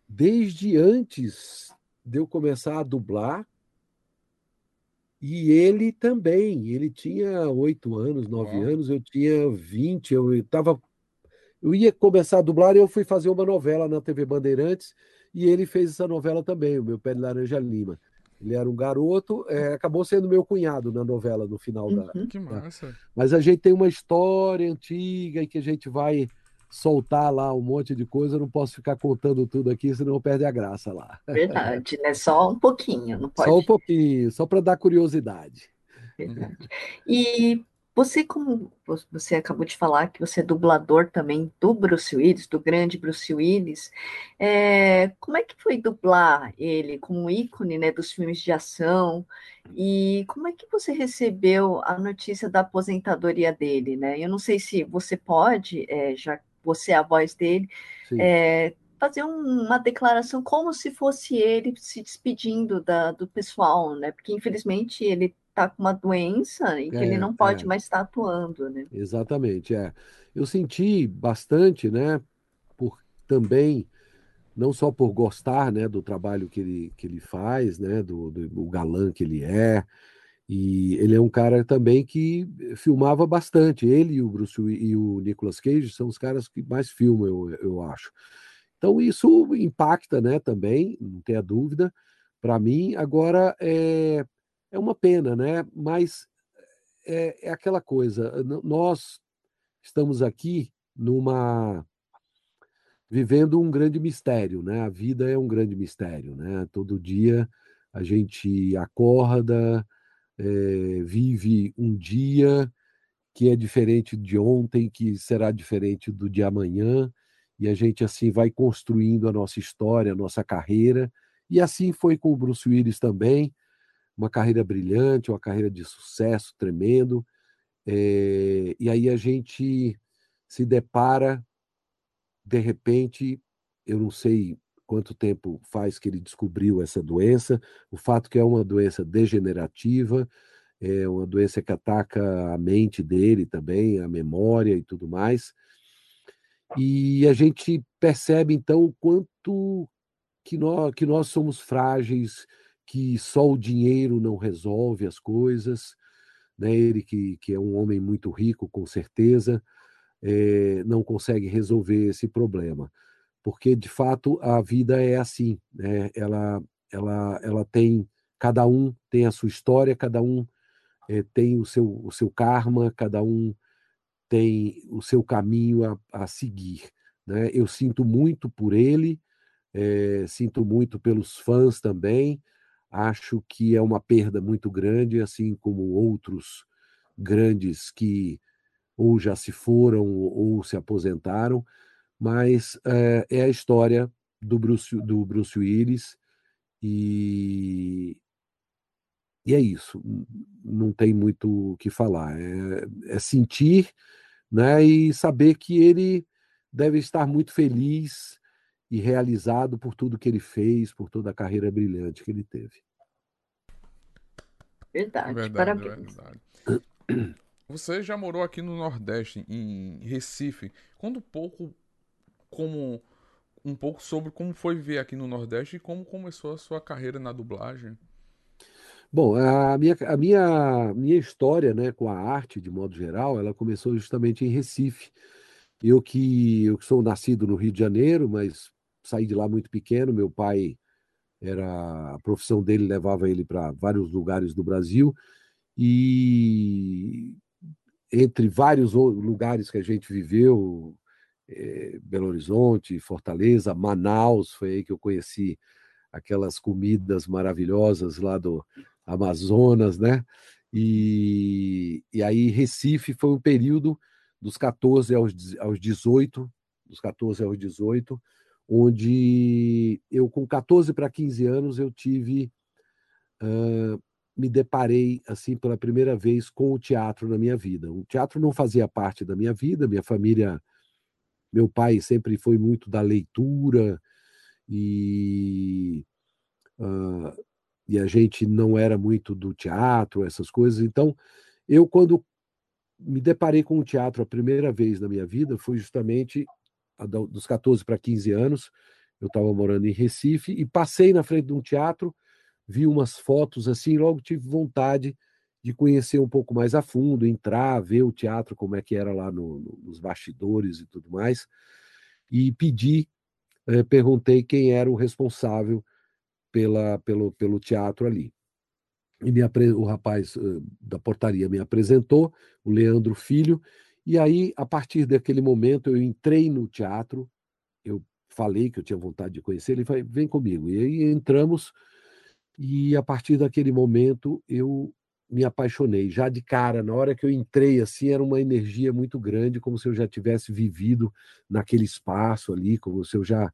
desde antes de eu começar a dublar. E ele também, ele tinha oito anos, nove anos, eu tinha vinte, eu estava. Eu ia começar a dublar e eu fui fazer uma novela na TV Bandeirantes e ele fez essa novela também, o meu pé de laranja lima. Ele era um garoto, é, acabou sendo meu cunhado na novela no final da. Uhum. Que massa. Mas a gente tem uma história antiga e que a gente vai soltar lá um monte de coisa. Eu não posso ficar contando tudo aqui, senão perde a graça lá. Verdade, né? Só um pouquinho, não pode. Só um pouquinho, só para dar curiosidade. Verdade. E você, como você acabou de falar que você é dublador também do Bruce Willis, do grande Bruce Willis, é, como é que foi dublar ele como ícone né, dos filmes de ação? E como é que você recebeu a notícia da aposentadoria dele? Né? Eu não sei se você pode, é, já você é a voz dele, é, fazer um, uma declaração como se fosse ele se despedindo da, do pessoal, né? Porque infelizmente ele está com uma doença e que é, ele não pode é. mais estar atuando, né? Exatamente, é. Eu senti bastante, né, por também não só por gostar, né, do trabalho que ele, que ele faz, né, do, do galã que ele é, e ele é um cara também que filmava bastante. Ele e o Bruce e o Nicolas Cage são os caras que mais filmam, eu, eu acho. Então isso impacta, né, também, não tenha dúvida. Para mim, agora é é uma pena, né? Mas é, é aquela coisa. Nós estamos aqui numa vivendo um grande mistério, né? A vida é um grande mistério, né? Todo dia a gente acorda, é, vive um dia que é diferente de ontem, que será diferente do de amanhã, e a gente assim vai construindo a nossa história, a nossa carreira, e assim foi com o Bruce Willis também uma carreira brilhante, uma carreira de sucesso tremendo. É, e aí a gente se depara, de repente, eu não sei quanto tempo faz que ele descobriu essa doença, o fato que é uma doença degenerativa, é uma doença que ataca a mente dele também, a memória e tudo mais. E a gente percebe então o quanto que nós, que nós somos frágeis, que só o dinheiro não resolve as coisas, né? Ele que, que é um homem muito rico, com certeza, é, não consegue resolver esse problema, porque de fato a vida é assim, né? Ela, ela, ela tem cada um tem a sua história, cada um é, tem o seu, o seu karma, cada um tem o seu caminho a, a seguir. Né? Eu sinto muito por ele, é, sinto muito pelos fãs também, Acho que é uma perda muito grande, assim como outros grandes que ou já se foram ou se aposentaram, mas é, é a história do Bruce, do Bruce Willis e, e é isso. Não tem muito o que falar. É, é sentir né, e saber que ele deve estar muito feliz e realizado por tudo que ele fez, por toda a carreira brilhante que ele teve. Verdade, verdade parabéns. Verdade. Você já morou aqui no Nordeste, em Recife. Um pouco como um pouco sobre como foi viver aqui no Nordeste e como começou a sua carreira na dublagem. Bom, a minha, a minha, minha história né, com a arte, de modo geral, ela começou justamente em Recife. Eu que, eu que sou nascido no Rio de Janeiro, mas saí de lá muito pequeno. Meu pai era a profissão dele levava ele para vários lugares do Brasil e entre vários lugares que a gente viveu, é, Belo Horizonte, Fortaleza, Manaus, foi aí que eu conheci aquelas comidas maravilhosas lá do Amazonas, né? E, e aí Recife foi um período dos 14 aos, aos 18, dos 14 aos 18, onde eu, com 14 para 15 anos, eu tive. Uh, me deparei, assim, pela primeira vez com o teatro na minha vida. O teatro não fazia parte da minha vida, minha família. Meu pai sempre foi muito da leitura e. Uh, e a gente não era muito do teatro, essas coisas. Então, eu, quando me deparei com o teatro a primeira vez na minha vida, foi justamente dos 14 para 15 anos, eu estava morando em Recife e passei na frente de um teatro, vi umas fotos assim, logo tive vontade de conhecer um pouco mais a fundo, entrar, ver o teatro, como é que era lá no, no, nos bastidores e tudo mais, e pedi, eh, perguntei quem era o responsável pela, pelo, pelo teatro ali. E me, o rapaz uh, da portaria me apresentou, o Leandro Filho, e aí, a partir daquele momento, eu entrei no teatro, eu falei que eu tinha vontade de conhecer, ele falou, vem comigo. E aí entramos, e a partir daquele momento eu me apaixonei. Já de cara, na hora que eu entrei, assim, era uma energia muito grande, como se eu já tivesse vivido naquele espaço ali, como se eu já,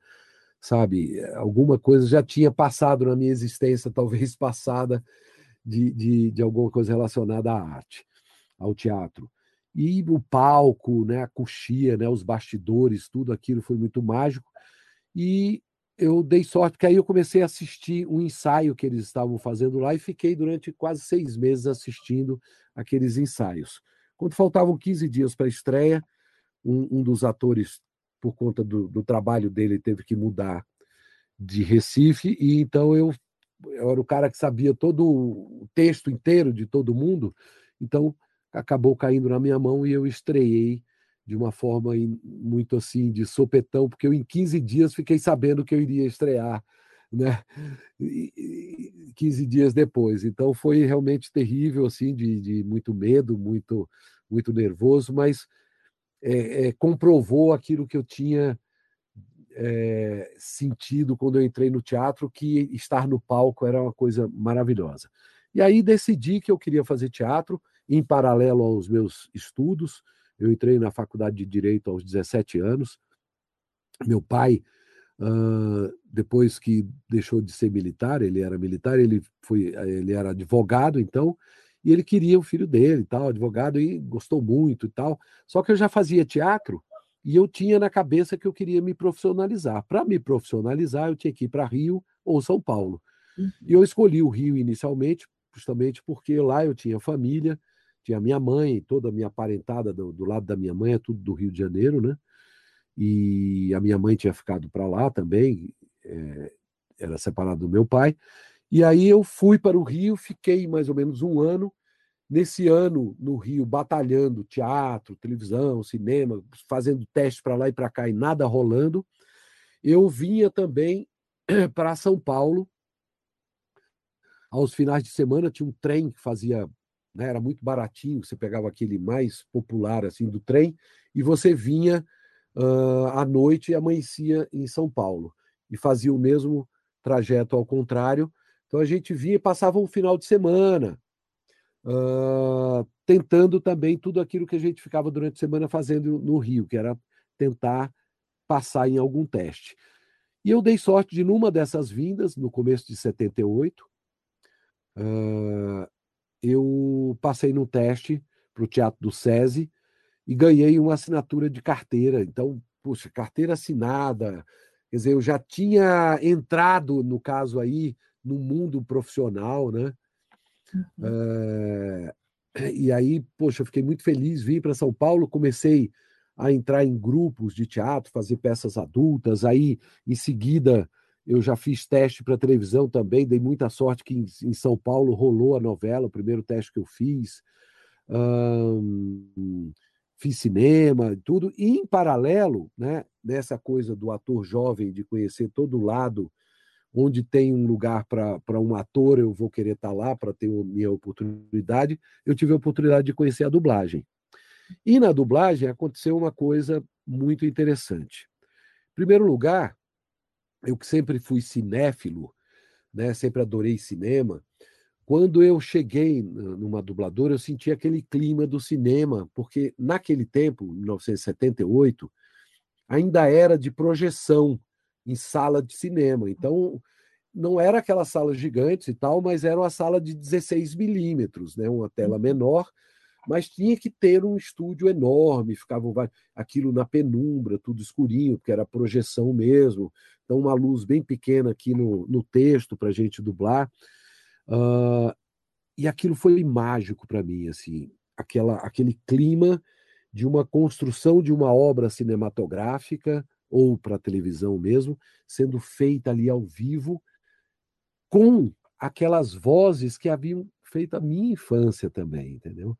sabe, alguma coisa já tinha passado na minha existência, talvez passada, de, de, de alguma coisa relacionada à arte, ao teatro. E o palco, né, a coxia, né, os bastidores, tudo aquilo foi muito mágico. E eu dei sorte, que aí eu comecei a assistir um ensaio que eles estavam fazendo lá e fiquei durante quase seis meses assistindo aqueles ensaios. Quando faltavam 15 dias para a estreia, um, um, dos atores, por conta do, do, trabalho dele, teve que mudar de Recife, e então eu, eu era o cara que sabia todo o texto inteiro de todo mundo, então acabou caindo na minha mão e eu estreiei de uma forma muito assim de sopetão, porque eu em 15 dias fiquei sabendo que eu iria estrear, né? 15 dias depois. Então foi realmente terrível, assim, de, de muito medo, muito, muito nervoso, mas é, é, comprovou aquilo que eu tinha é, sentido quando eu entrei no teatro, que estar no palco era uma coisa maravilhosa. E aí decidi que eu queria fazer teatro em paralelo aos meus estudos. Eu entrei na faculdade de Direito aos 17 anos. Meu pai, uh, depois que deixou de ser militar, ele era militar, ele, foi, ele era advogado, então, e ele queria o filho dele, tal, advogado, e gostou muito e tal. Só que eu já fazia teatro e eu tinha na cabeça que eu queria me profissionalizar. Para me profissionalizar, eu tinha que ir para Rio ou São Paulo. Uhum. E eu escolhi o Rio inicialmente, justamente porque lá eu tinha família, tinha minha mãe, toda a minha parentada do, do, lado da minha mãe, é tudo do Rio de Janeiro, né? E a minha mãe tinha ficado para lá também, é, era separada do meu pai. E aí eu fui para o Rio, fiquei mais ou menos um ano. Nesse ano, no Rio, batalhando teatro, televisão, cinema, fazendo teste para lá e para cá e nada rolando. Eu vinha também para São Paulo. Aos finais de semana tinha um trem que fazia né? era muito baratinho, você pegava aquele mais popular assim do trem e você vinha uh, à noite e amanhecia em São Paulo e fazia o mesmo trajeto ao contrário. Então a gente vinha e passava um final de semana, uh, tentando também tudo aquilo que a gente ficava durante a semana fazendo no Rio, que era tentar passar em algum teste. E eu dei sorte de, numa dessas vindas, no começo de 78, uh, eu passei no teste para o Teatro do SESI e ganhei uma assinatura de carteira. Então, puxa, carteira assinada. Quer dizer, eu já tinha entrado, no caso aí, no mundo profissional, né? Uhum. É... E aí, poxa, eu fiquei muito feliz, vim para São Paulo, comecei a entrar em grupos de teatro, fazer peças adultas, aí, em seguida, eu já fiz teste para televisão também, dei muita sorte que em, em, São Paulo rolou a novela, o primeiro teste que eu fiz. fiz cinema, tudo. E em paralelo, né, nessa coisa do ator jovem, de conhecer todo lado, onde tem um lugar para um ator, eu vou querer estar tá lá para ter a minha oportunidade. Eu tive a oportunidade de conhecer a dublagem. E na dublagem aconteceu uma coisa muito interessante. Em primeiro lugar, eu que sempre fui cinéfilo, né, sempre adorei cinema, quando eu cheguei numa dubladora, eu senti aquele clima do cinema, porque naquele tempo, 1978, ainda era de projeção em sala de cinema. Então, não era aquelas salas gigantes e tal, mas era uma sala de 16 milímetros, né, uma tela uhum. menor, mas tinha que ter um estúdio enorme, ficava aquilo na penumbra, tudo escurinho, porque era projeção mesmo. Então, uma luz bem pequena aqui no, no texto para a gente dublar. Uh, e aquilo foi mágico para mim, assim, aquela, aquele clima de uma construção de uma obra cinematográfica ou para televisão mesmo, sendo feita ali ao vivo, com aquelas vozes que haviam feito a minha infância também, entendeu?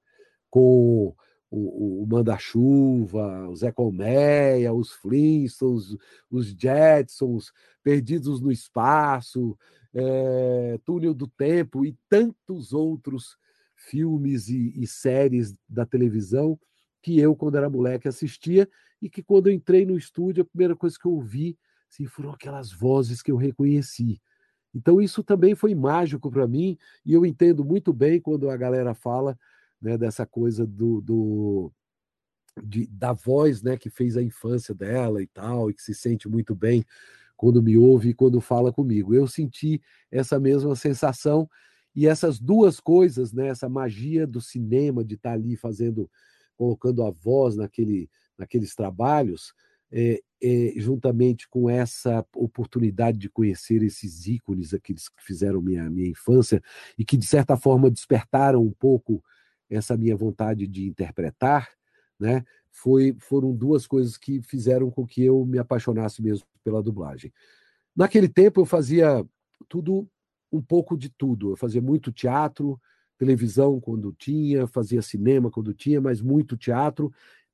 Com o, o Manda-Chuva, o Zé Colmeia, os Flintstones, os Jetsons, Perdidos no Espaço, é, Túnel do Tempo e tantos outros filmes e, e, séries da televisão que eu, quando era moleque, assistia e que quando eu entrei no estúdio, a primeira coisa que eu ouvi assim, foram aquelas vozes que eu reconheci. Então, isso também foi mágico para mim, e eu entendo muito bem quando a galera fala né, dessa coisa do, do de, da voz né, que fez a infância dela e tal, e que se sente muito bem quando me ouve e quando fala comigo. Eu senti essa mesma sensação, e essas duas coisas, né, essa magia do cinema, de estar ali fazendo, colocando a voz naquele, naqueles trabalhos, é, é, juntamente com essa oportunidade de conhecer esses ícones, aqueles que fizeram minha, minha infância e que, de certa forma, despertaram um pouco essa minha vontade de interpretar, né? Foi, foram duas coisas que fizeram com que eu me apaixonasse mesmo pela dublagem. Naquele tempo eu fazia tudo, um pouco de tudo. Eu fazia muito teatro, televisão quando tinha, fazia cinema quando tinha, mas muito teatro,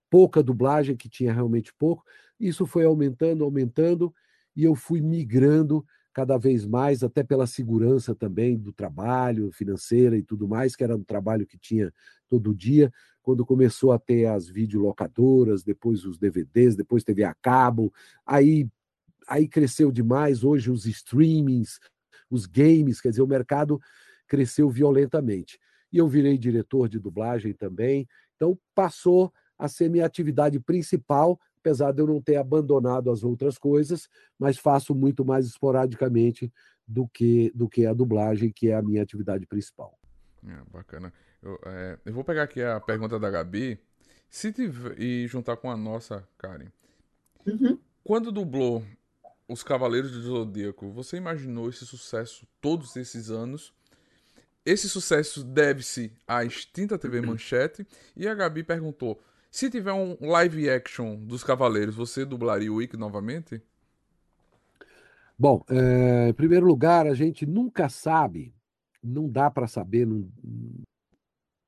pouca dublagem, que tinha realmente pouco. Isso foi aumentando, aumentando, e eu fui migrando cada vez mais, até pela segurança também do trabalho, financeira e tudo mais, que era um trabalho que tinha todo dia. Quando começou a ter as videolocadoras, depois os DVDs, depois teve a cabo, aí, aí cresceu demais. Hoje os streamings, os games, quer dizer, o mercado cresceu violentamente. E eu virei diretor de dublagem também, então passou a ser minha atividade principal, apesar de eu não ter abandonado as outras coisas, mas faço muito mais esporadicamente do que, do que a dublagem, que é a minha atividade principal. É, bacana. Eu, é, eu, vou pegar aqui a pergunta da Gabi se tiver, e juntar com a nossa, Karen. Uhum. Quando dublou Os Cavaleiros do Zodíaco, você imaginou esse sucesso todos esses anos? Esse sucesso deve-se à extinta TV Manchete. E a Gabi perguntou: se tiver um live action dos Cavaleiros, você dublaria o Ikki novamente? Bom, é, em primeiro lugar, a gente nunca sabe, não dá para saber não,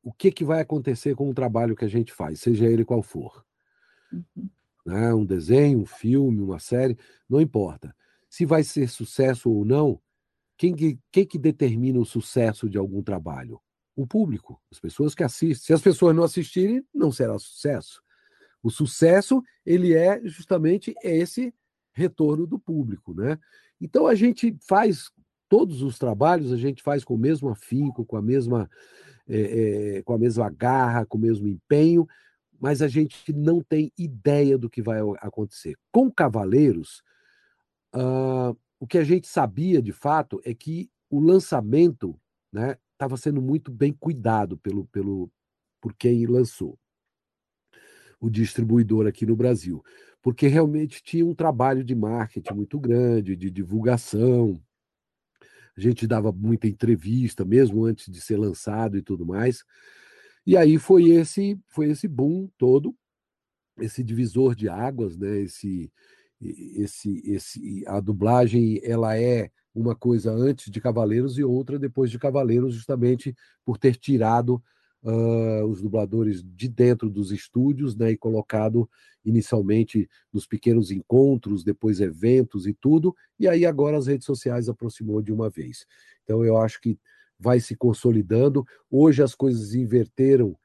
o que, que vai acontecer com o trabalho que a gente faz, seja ele qual for. Uhum. Né? Um desenho, um filme, uma série, não importa. Se vai ser sucesso ou não, quem que, quem que determina o sucesso de algum trabalho? O público, as pessoas que assistem. Se as pessoas não assistirem, não será sucesso. O sucesso, ele é justamente esse retorno do público, né? Então a gente faz todos os trabalhos, a gente faz com o mesmo afinco, com a mesma é, é, com a mesma garra, com o mesmo empenho, mas a gente não tem ideia do que vai acontecer. Com Cavaleiros, uh, o que a gente sabia de fato é que o lançamento, né, estava sendo muito bem cuidado pelo, pelo, por quem lançou, o distribuidor aqui no Brasil, porque realmente tinha um trabalho de marketing muito grande, de divulgação. A gente dava muita entrevista, mesmo antes de ser lançado e tudo mais. E aí foi esse, foi esse boom todo, esse divisor de águas, né? Esse, esse, esse, a dublagem ela é uma coisa antes de Cavaleiros e outra depois de Cavaleiros, justamente por ter tirado uh, os dubladores de dentro dos estúdios né, e colocado inicialmente nos pequenos encontros, depois eventos e tudo, e aí agora as redes sociais aproximou de uma vez. Então eu acho que vai se consolidando. Hoje as coisas inverteram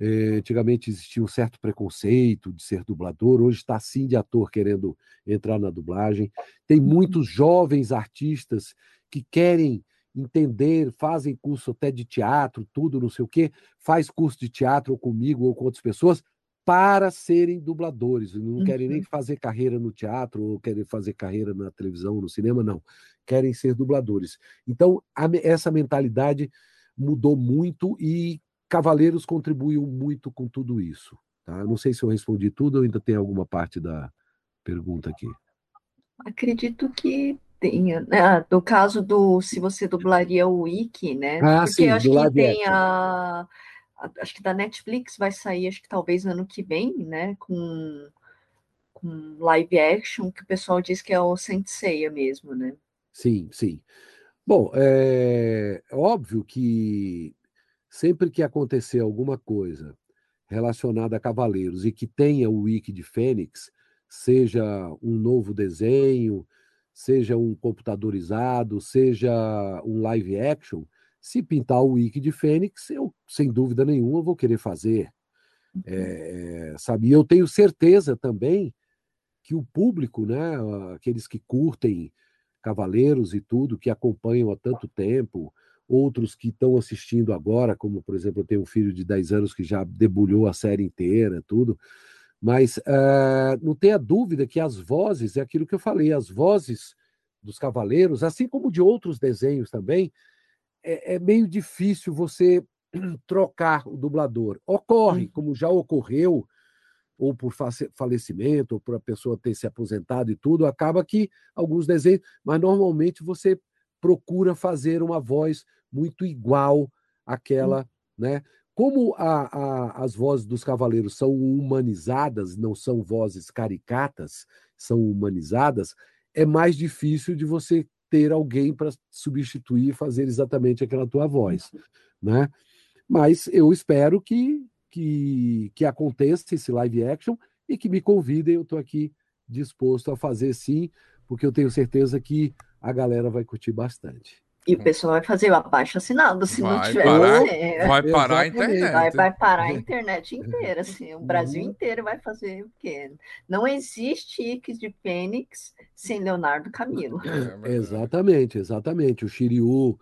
é, antigamente existia um certo preconceito de ser dublador, hoje está sim de ator querendo entrar na dublagem. Tem uhum. muitos jovens artistas que querem entender, fazem curso até de teatro, tudo, não sei o quê, faz curso de teatro ou comigo ou com outras pessoas para serem dubladores. Não uhum. querem nem uhum. fazer carreira no teatro ou querem fazer carreira na televisão, no cinema, não. Querem ser dubladores. Então, a, essa mentalidade mudou muito e Cavaleiros contribuiu muito com tudo isso. Tá? Não sei se eu respondi tudo ou ainda tem alguma parte da pergunta aqui. Acredito que tenha. Né? No caso do se você dublaria o Wiki, né? Ah, Porque sim, eu acho que tem a, a, Acho que da Netflix vai sair, acho que talvez ano que vem, né? Com, com live action, que o pessoal diz que é o Senseiya mesmo, né? Sim, sim. Bom, é óbvio que sempre que acontecer alguma coisa relacionada a cavaleiros e que tenha o wiki de Fênix, seja um novo desenho, seja um computadorizado, seja um live action, se pintar o wiki de Fênix, eu, sem dúvida nenhuma, vou querer fazer. É, sabe? E eu tenho certeza também que o público, né, aqueles que curtem cavaleiros e tudo, que acompanham há tanto tempo, outros que estão assistindo agora, como, por exemplo, eu tenho um filho de 10 anos que já debulhou a série inteira, tudo. Mas uh, não tenha dúvida que as vozes, é aquilo que eu falei, as vozes dos cavaleiros, assim como de outros desenhos também, é, é meio difícil você trocar o dublador. Ocorre, uhum. como já ocorreu, ou por falecimento, ou por a pessoa ter se aposentado e tudo, acaba que alguns desenhos, mas normalmente você procura fazer uma voz muito igual àquela, né? Como a, a, as vozes dos cavaleiros são humanizadas, não são vozes caricatas, são humanizadas, é mais difícil de você ter alguém para substituir e fazer exatamente aquela tua voz, né? Mas eu espero que, que, que aconteça esse live action e que me convidem. Eu estou aqui disposto a fazer sim, porque eu tenho certeza que a galera vai curtir bastante. E o pessoal vai fazer o abaixo assinado se vai não tiver. Parar, vai parar a internet. Vai, vai, parar a internet inteira, assim, o Brasil uhum. inteiro vai fazer o quê? Não existe Ix de Fênix sem Leonardo Camilo. É, exatamente, exatamente. O Shiryu,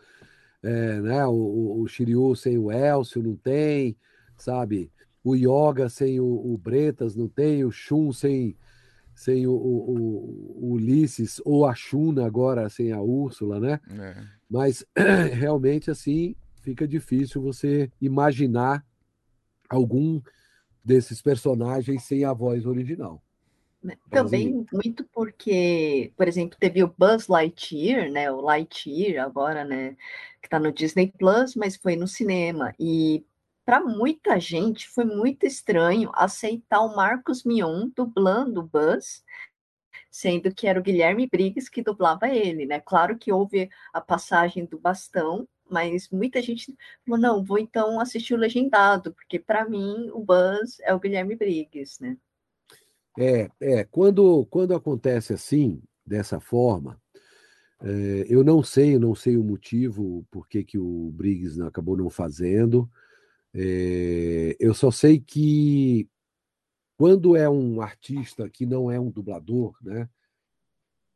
é, né? O, o Shiryu sem o Elcio não tem, sabe? O Yoga sem o, o Bretas não tem, o Shun sem sem o, o, o, Ulisses, ou a Shuna agora sem a Úrsula, né? É. Mas realmente assim fica difícil você imaginar algum desses personagens sem a voz original. Né, também muito porque, por exemplo, teve o Buzz Lightyear, né? O Lightyear agora, né? Que está no Disney Plus, mas foi no cinema. E para muita gente foi muito estranho aceitar o Marcos Mion dublando o Buzz, sendo que era o Guilherme Briggs que dublava ele, né? Claro que houve a passagem do bastão, mas muita gente falou: não, vou então assistir o legendado, porque para mim o Buzz é o Guilherme Briggs, né? É, é quando, quando acontece assim, dessa forma, é, eu não sei, não sei o motivo por que, que o Briggs acabou não fazendo. É, eu só sei que quando é um artista que não é um dublador, né?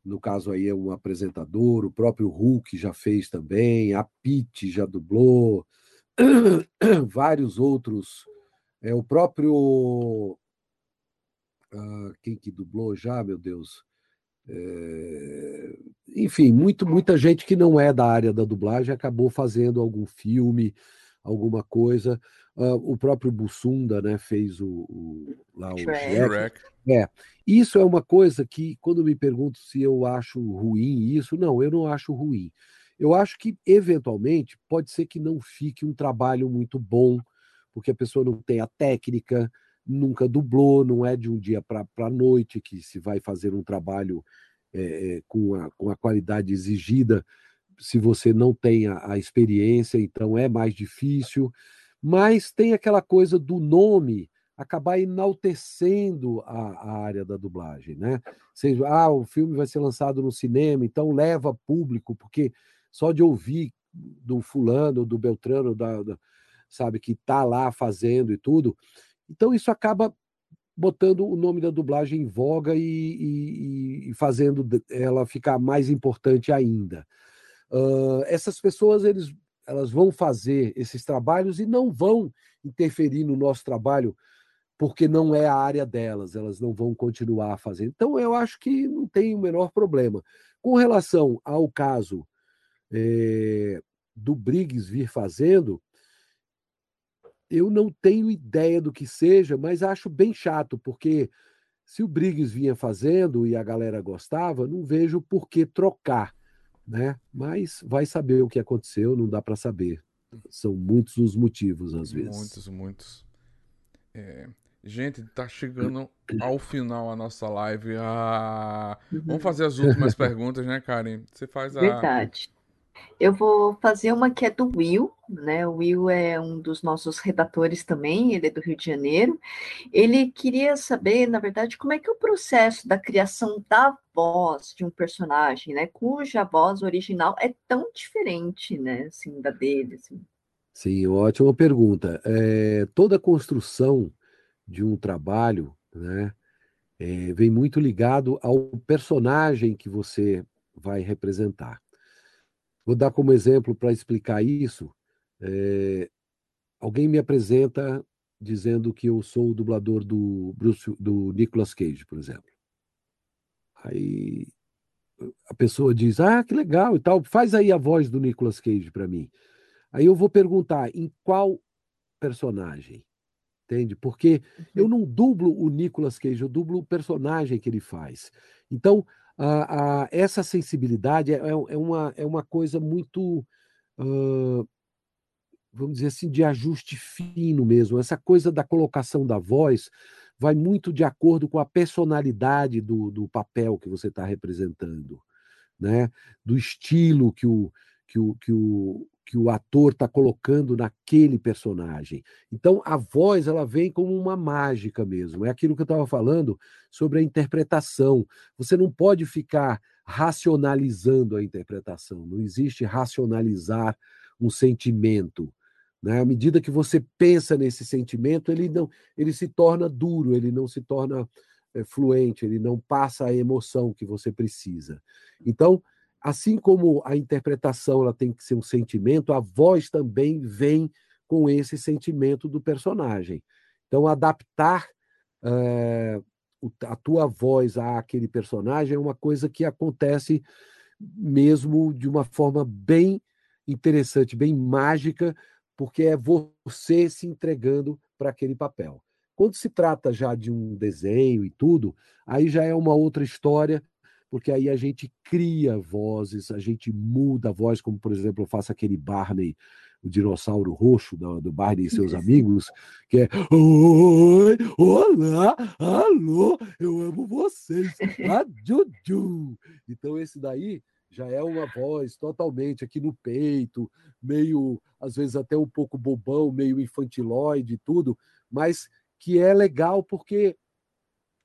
No caso aí é um apresentador, o próprio Hulk já fez também, a Pete já dublou, vários outros, é o próprio uh, quem que dublou já, meu Deus, é, enfim, muito, muita gente que não é da área da dublagem acabou fazendo algum filme, alguma coisa. Uh, o próprio Bussunda né, fez o, o lá o Shrek. É, isso é uma coisa que, quando me pergunto se eu acho ruim isso, não, eu não acho ruim. Eu acho que, eventualmente, pode ser que não fique um trabalho muito bom, porque a pessoa não tem a técnica, nunca dublou, não é de um dia para a noite que se vai fazer um trabalho é, com, a, com a qualidade exigida se você não tem a, a experiência, então é mais difícil. Mas tem aquela coisa do nome acabar enaltecendo a, a, área da dublagem, né? Seja, ah, o filme vai ser lançado no cinema, então leva público, porque só de ouvir do fulano, do Beltrano, da, da sabe, que está lá fazendo e tudo. Então isso acaba botando o nome da dublagem em voga e, e, e fazendo ela ficar mais importante ainda. Essas pessoas eles, elas vão fazer esses trabalhos e não vão interferir no nosso trabalho porque não é a área delas, elas não vão continuar fazendo. Então, eu acho que não tem o menor problema. Com relação ao caso é, do Briggs vir fazendo, eu não tenho ideia do que seja, mas acho bem chato, porque se o Briggs vinha fazendo e a galera gostava, não vejo por que trocar né? Mas vai saber o que aconteceu, não dá para saber. São muitos os motivos, às vezes. Muitos, muitos. É... Gente, tá chegando ao final a nossa live. Ah... Vamos fazer as últimas perguntas, né, Karen? Você faz a. Verdade. Eu vou fazer uma que é do Will, né? O Will é um dos nossos redatores também, ele é do Rio de Janeiro. Ele queria saber, na verdade, como é que é o processo da criação da voz de um personagem, né? Cuja voz original é tão diferente, né? Assim, da dele. Assim. Sim, ótima pergunta. É, toda a construção de um trabalho, né? É, vem muito ligado ao personagem que você vai representar. Vou dar como exemplo para explicar isso. É, alguém me apresenta dizendo que eu sou o dublador do, Bruce, do Nicolas Cage, por exemplo. Aí a pessoa diz: Ah, que legal e tal, faz aí a voz do Nicolas Cage para mim. Aí eu vou perguntar: em qual personagem? Entende? Porque eu não dublo o Nicolas Cage, eu dublo o personagem que ele faz. Então, a, a, essa sensibilidade é, é, é, uma, é uma coisa muito. Uh, vamos dizer assim, de ajuste fino mesmo. Essa coisa da colocação da voz vai muito de acordo com a personalidade do, do papel que você está representando, né? do estilo que o, que o, que o, que o ator está colocando naquele personagem. Então, a voz ela vem como uma mágica mesmo. É aquilo que eu estava falando sobre a interpretação. Você não pode ficar racionalizando a interpretação. Não existe racionalizar um sentimento. Né? À medida que você pensa nesse sentimento, ele não, ele se torna duro, ele não se torna é, fluente, ele não passa a emoção que você precisa. Então, assim como a interpretação ela tem que ser um sentimento, a voz também vem com esse sentimento do personagem. Então, adaptar é, a tua voz àquele personagem é uma coisa que acontece mesmo de uma forma bem interessante, bem mágica, porque é você se entregando para aquele papel. Quando se trata já de um desenho e tudo, aí já é uma outra história, porque aí a gente cria vozes, a gente muda a voz, como por exemplo eu faço aquele Barney, o dinossauro roxo do, do Barney e seus amigos, que é Oi, olá, alô, eu amo vocês, a Juju. Então esse daí já é uma voz totalmente aqui no peito, meio, às vezes até um pouco bobão, meio infantilóide e tudo, mas que é legal porque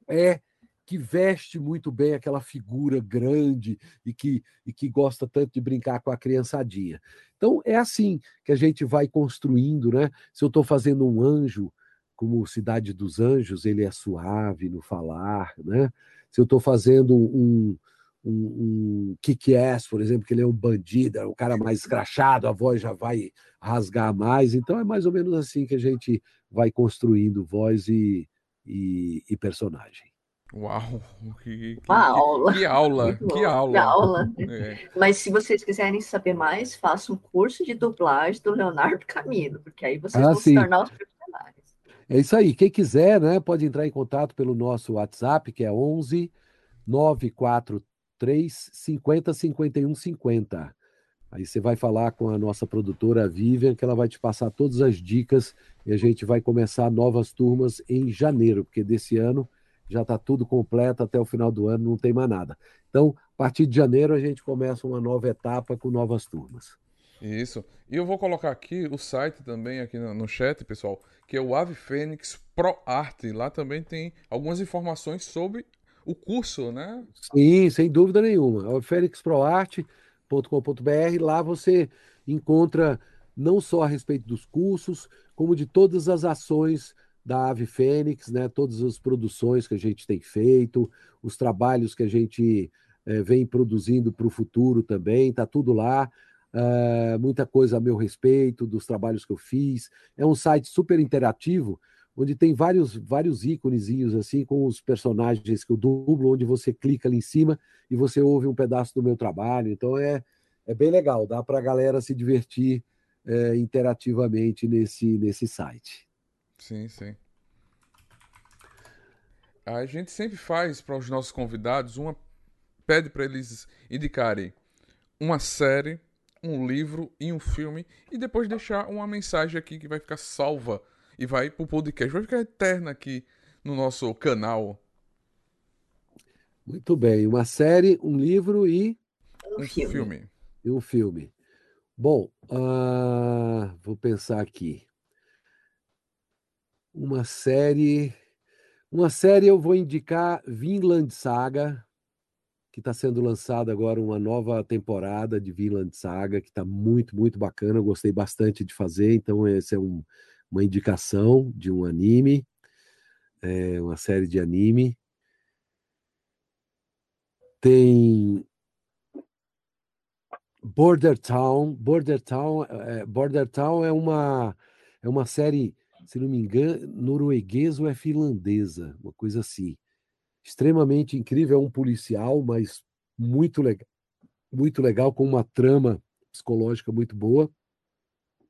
é que veste muito bem aquela figura grande e que, e que gosta tanto de brincar com a criançadinha. Então, é assim que a gente vai construindo, né? Se eu estou fazendo um anjo, como Cidade dos Anjos, ele é suave no falar, né? Se eu estou fazendo um, um, um kick-ass, por exemplo, que ele é um bandido, é um cara mais escrachado, a voz já vai rasgar mais. Então é mais ou menos assim que a gente vai construindo voz e, e, e personagem. Uau! Que, que, Uma aula. Que aula! Que aula! Que aula. É. Mas se vocês quiserem saber mais, faça um curso de dublagem do Leonardo Camilo, porque aí vocês ah, vão sim. se tornar os personagens. É isso aí. Quem quiser, né, pode entrar em contato pelo nosso WhatsApp, que é 11 943 3 50 51 50. Aí você vai falar com a nossa produtora Vivian, que ela vai te passar todas as dicas e a gente vai começar novas turmas em janeiro, porque desse ano já está tudo completo, até o final do ano não tem mais nada. Então, a partir de janeiro a gente começa uma nova etapa com novas turmas. Isso. E eu vou colocar aqui o site também aqui no chat, pessoal, que é o Ave Fênix Pro Arte. Lá também tem algumas informações sobre o curso, né? Sim, sem dúvida nenhuma. É o felixproarte.com.br. Lá você encontra não só a respeito dos cursos, como de todas as ações da Ave Fênix, né? Todas as produções que a gente tem feito, os trabalhos que a gente é, vem produzindo para o futuro também, tá tudo lá. Uh, muita coisa a meu respeito dos trabalhos que eu fiz. É um site super interativo onde tem vários, vários íconezinhos assim com os personagens que eu dublo, onde você clica ali em cima e você ouve um pedaço do meu trabalho. Então é, é bem legal, dá para a galera se divertir é, interativamente nesse, nesse site. Sim, sim. A gente sempre faz para os nossos convidados uma pede para eles indicarem uma série, um livro e um filme e depois deixar uma mensagem aqui que vai ficar salva e vai pro podcast. Vai ficar eterna aqui no nosso canal. Muito bem. Uma série, um livro e. Um, filme. filme. E um filme. Bom, uh, vou pensar aqui. Uma série. Uma série eu vou indicar Vinland Saga, que está sendo lançada agora uma nova temporada de Vinland Saga, que está muito, muito bacana. Eu gostei bastante de fazer, então esse é um, uma indicação de um anime, é, uma série de anime. Tem Border Town. Border Town, é, Border Town é uma é uma série, se não me engano, norueguesa ou é finlandesa, uma coisa assim. Extremamente incrível, é um policial, mas muito legal, muito legal com uma trama psicológica muito boa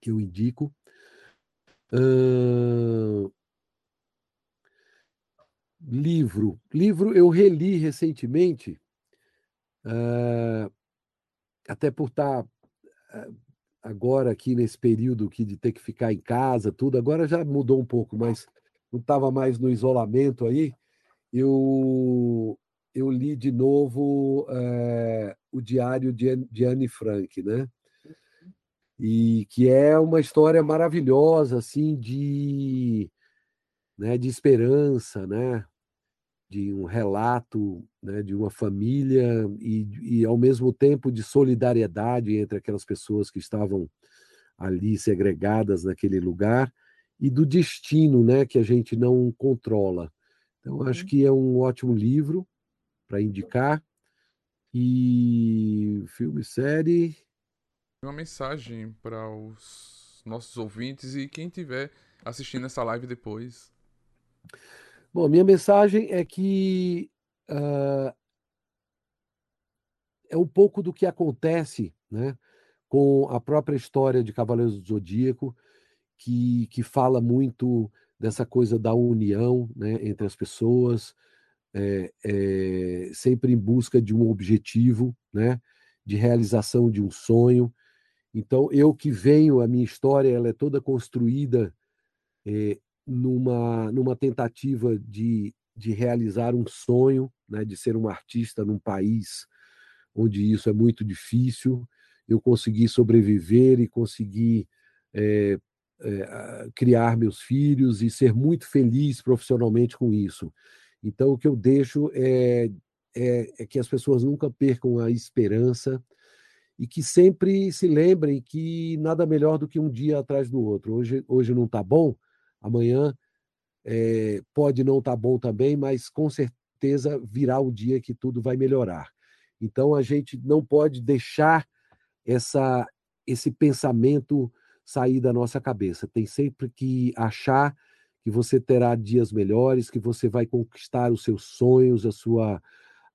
que eu indico. Uh... Livro. Livro eu reli recentemente, uh... até por estar tá, agora aqui nesse período aqui de ter que ficar em casa, tudo. Agora já mudou um pouco, mas não estava mais no isolamento aí. Eu eu li de novo é, o diário de, de Anne Frank, né? e que é uma história maravilhosa assim de né, de esperança né de um relato né, de uma família e, e ao mesmo tempo de solidariedade entre aquelas pessoas que estavam ali segregadas naquele lugar e do destino né que a gente não controla então acho uhum. que é um ótimo livro para indicar e filme série uma mensagem para os nossos ouvintes e quem tiver assistindo essa live depois. Bom, minha mensagem é que uh, é um pouco do que acontece né, com a própria história de Cavaleiros do Zodíaco, que, que fala muito dessa coisa da união né, entre as pessoas, é, é, sempre em busca de um objetivo, né, de realização de um sonho. Então, eu que venho, a minha história ela é toda construída é, numa, numa tentativa de, de realizar um sonho, né, de ser um artista num país onde isso é muito difícil. Eu consegui sobreviver e consegui é, é, criar meus filhos e ser muito feliz profissionalmente com isso. Então, o que eu deixo é, é, é que as pessoas nunca percam a esperança e que sempre se lembrem que nada melhor do que um dia atrás do outro. Hoje, hoje não está bom, amanhã é, pode não estar tá bom também, mas com certeza virá o dia que tudo vai melhorar. Então a gente não pode deixar essa, esse pensamento sair da nossa cabeça. Tem sempre que achar que você terá dias melhores, que você vai conquistar os seus sonhos, a sua,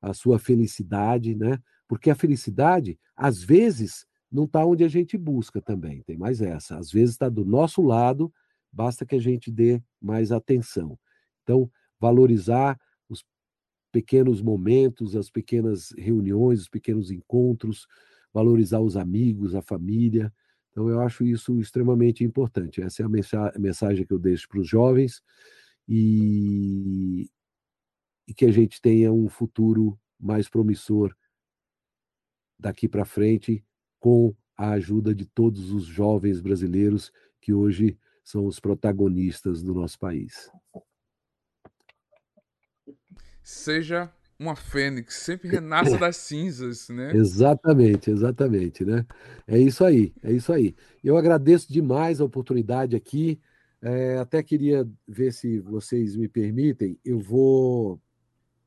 a sua felicidade, né? Porque a felicidade, às vezes, não está onde a gente busca também, tem mais essa. Às vezes está do nosso lado, basta que a gente dê mais atenção. Então, valorizar os pequenos momentos, as pequenas reuniões, os pequenos encontros, valorizar os amigos, a família. Então, eu acho isso extremamente importante. Essa é a mensagem que eu deixo para os jovens e, e que a gente tenha um futuro mais promissor daqui para frente com a ajuda de todos os jovens brasileiros que hoje são os protagonistas do nosso país. Seja uma fênix, sempre renasça das cinzas, né? Exatamente, exatamente, né? É isso aí, é isso aí. Eu agradeço demais a oportunidade aqui. É, até queria ver se vocês me permitem. Eu vou.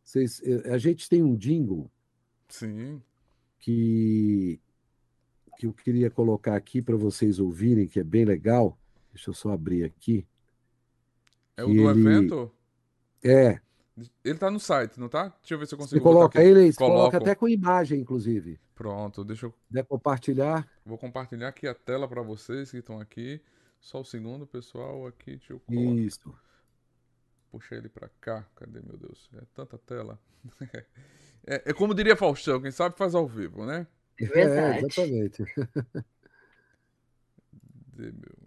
Vocês, é, a gente tem um jingle. Sim que, que eu queria colocar aqui para vocês ouvirem, que é bem legal. Deixa eu só abrir aqui. É o do ele... evento? É. Ele tá no site, não tá? Deixa eu ver se eu consigo. Você coloca ele, você coloca até com imagem, inclusive. Pronto, deixa eu. Quer compartilhar? Vou compartilhar aqui a tela para vocês que estão aqui. Só o um segundo, pessoal. Aqui, deixa eu colocar. Isso. Puxa ele para cá. Cadê, meu Deus? É tanta tela. É, é, como diria Faustão, quem sabe faz ao vivo, né? É, Verdade. Exatamente. De meus...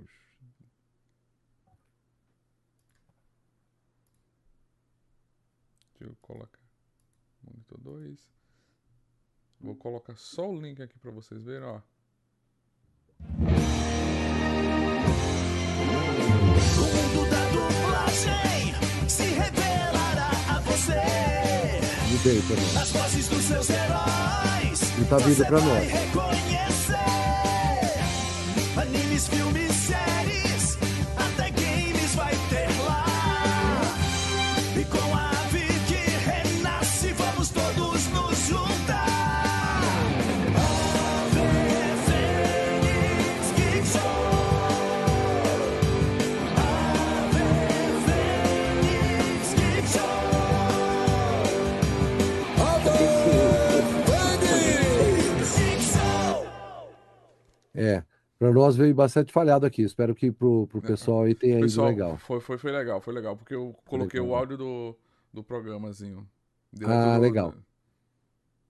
Deixa eu colocar. Monitor 2. Vou colocar só o link aqui para vocês verem, ó. O mundo da dublagem se revelará a você bem também. As vozes dos seus heróis. E tá vindo pra nós. Animes, filmes, séries, Para nós veio bastante falhado aqui. Espero que pro, pro pessoal aí tenha Pessoal, ido legal. Foi, foi, foi legal, foi legal, porque eu coloquei o Legal. áudio do, do programazinho. Ah, do- legal.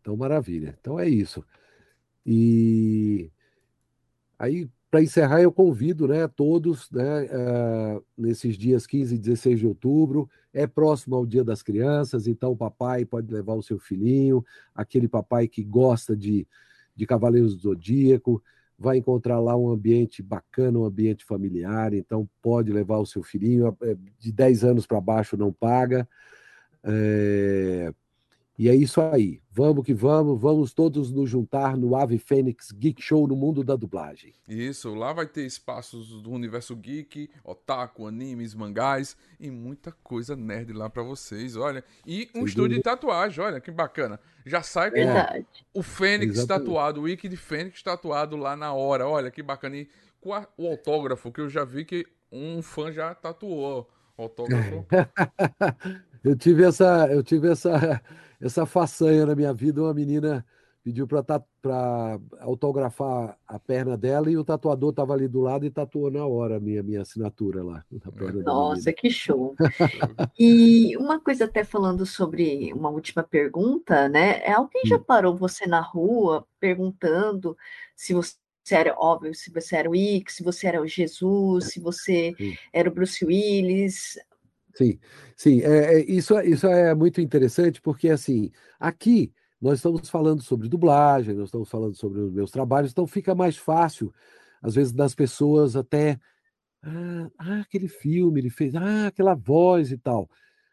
Então, maravilha. Então é isso. E aí, para encerrar, eu convido, né, todos, né, ah, nesses dias 15 e 16 de outubro, é próximo ao Dia das Crianças, então o papai pode levar o seu filhinho, aquele papai que gosta de, de Cavaleiros do Zodíaco, vai encontrar lá um ambiente bacana, um ambiente familiar, então pode levar o seu filhinho, eh, de 10 anos para baixo não paga. É, E é isso aí. Vamos que vamos, vamos todos nos juntar no Ave Fênix Geek Show no mundo da dublagem. Isso, lá vai ter espaços do universo geek, otaku, animes, mangás e muita coisa nerd lá pra vocês, olha. E um Sem estúdio de tatuagem, olha que bacana. Já sai com Verdade. o Fênix Exatamente. tatuado, o Wiki de Fênix tatuado lá na hora, olha que bacana. E com a- o autógrafo, que eu já vi que um fã já tatuou. Autógrafo. Eu tive essa, eu tive essa, essa façanha na minha vida. Uma menina pediu para autografar a perna dela e o tatuador estava ali do lado e tatuou na hora a minha, minha assinatura lá na perna da Nossa, que show. E uma coisa até falando sobre uma última pergunta, né? É alguém já Hum. parou você na rua perguntando se você era, óbvio, se você era o Ike, se você era o Jesus, se você Sim. era o Bruce Willis. Sim, sim, é, é- isso, é- isso é muito interessante porque, assim, aqui nós estamos falando sobre dublagem, nós estamos falando sobre os meus trabalhos, então fica mais fácil, às vezes, das pessoas até, ah, ah, aquele filme, ele fez, ah, aquela voz e tal.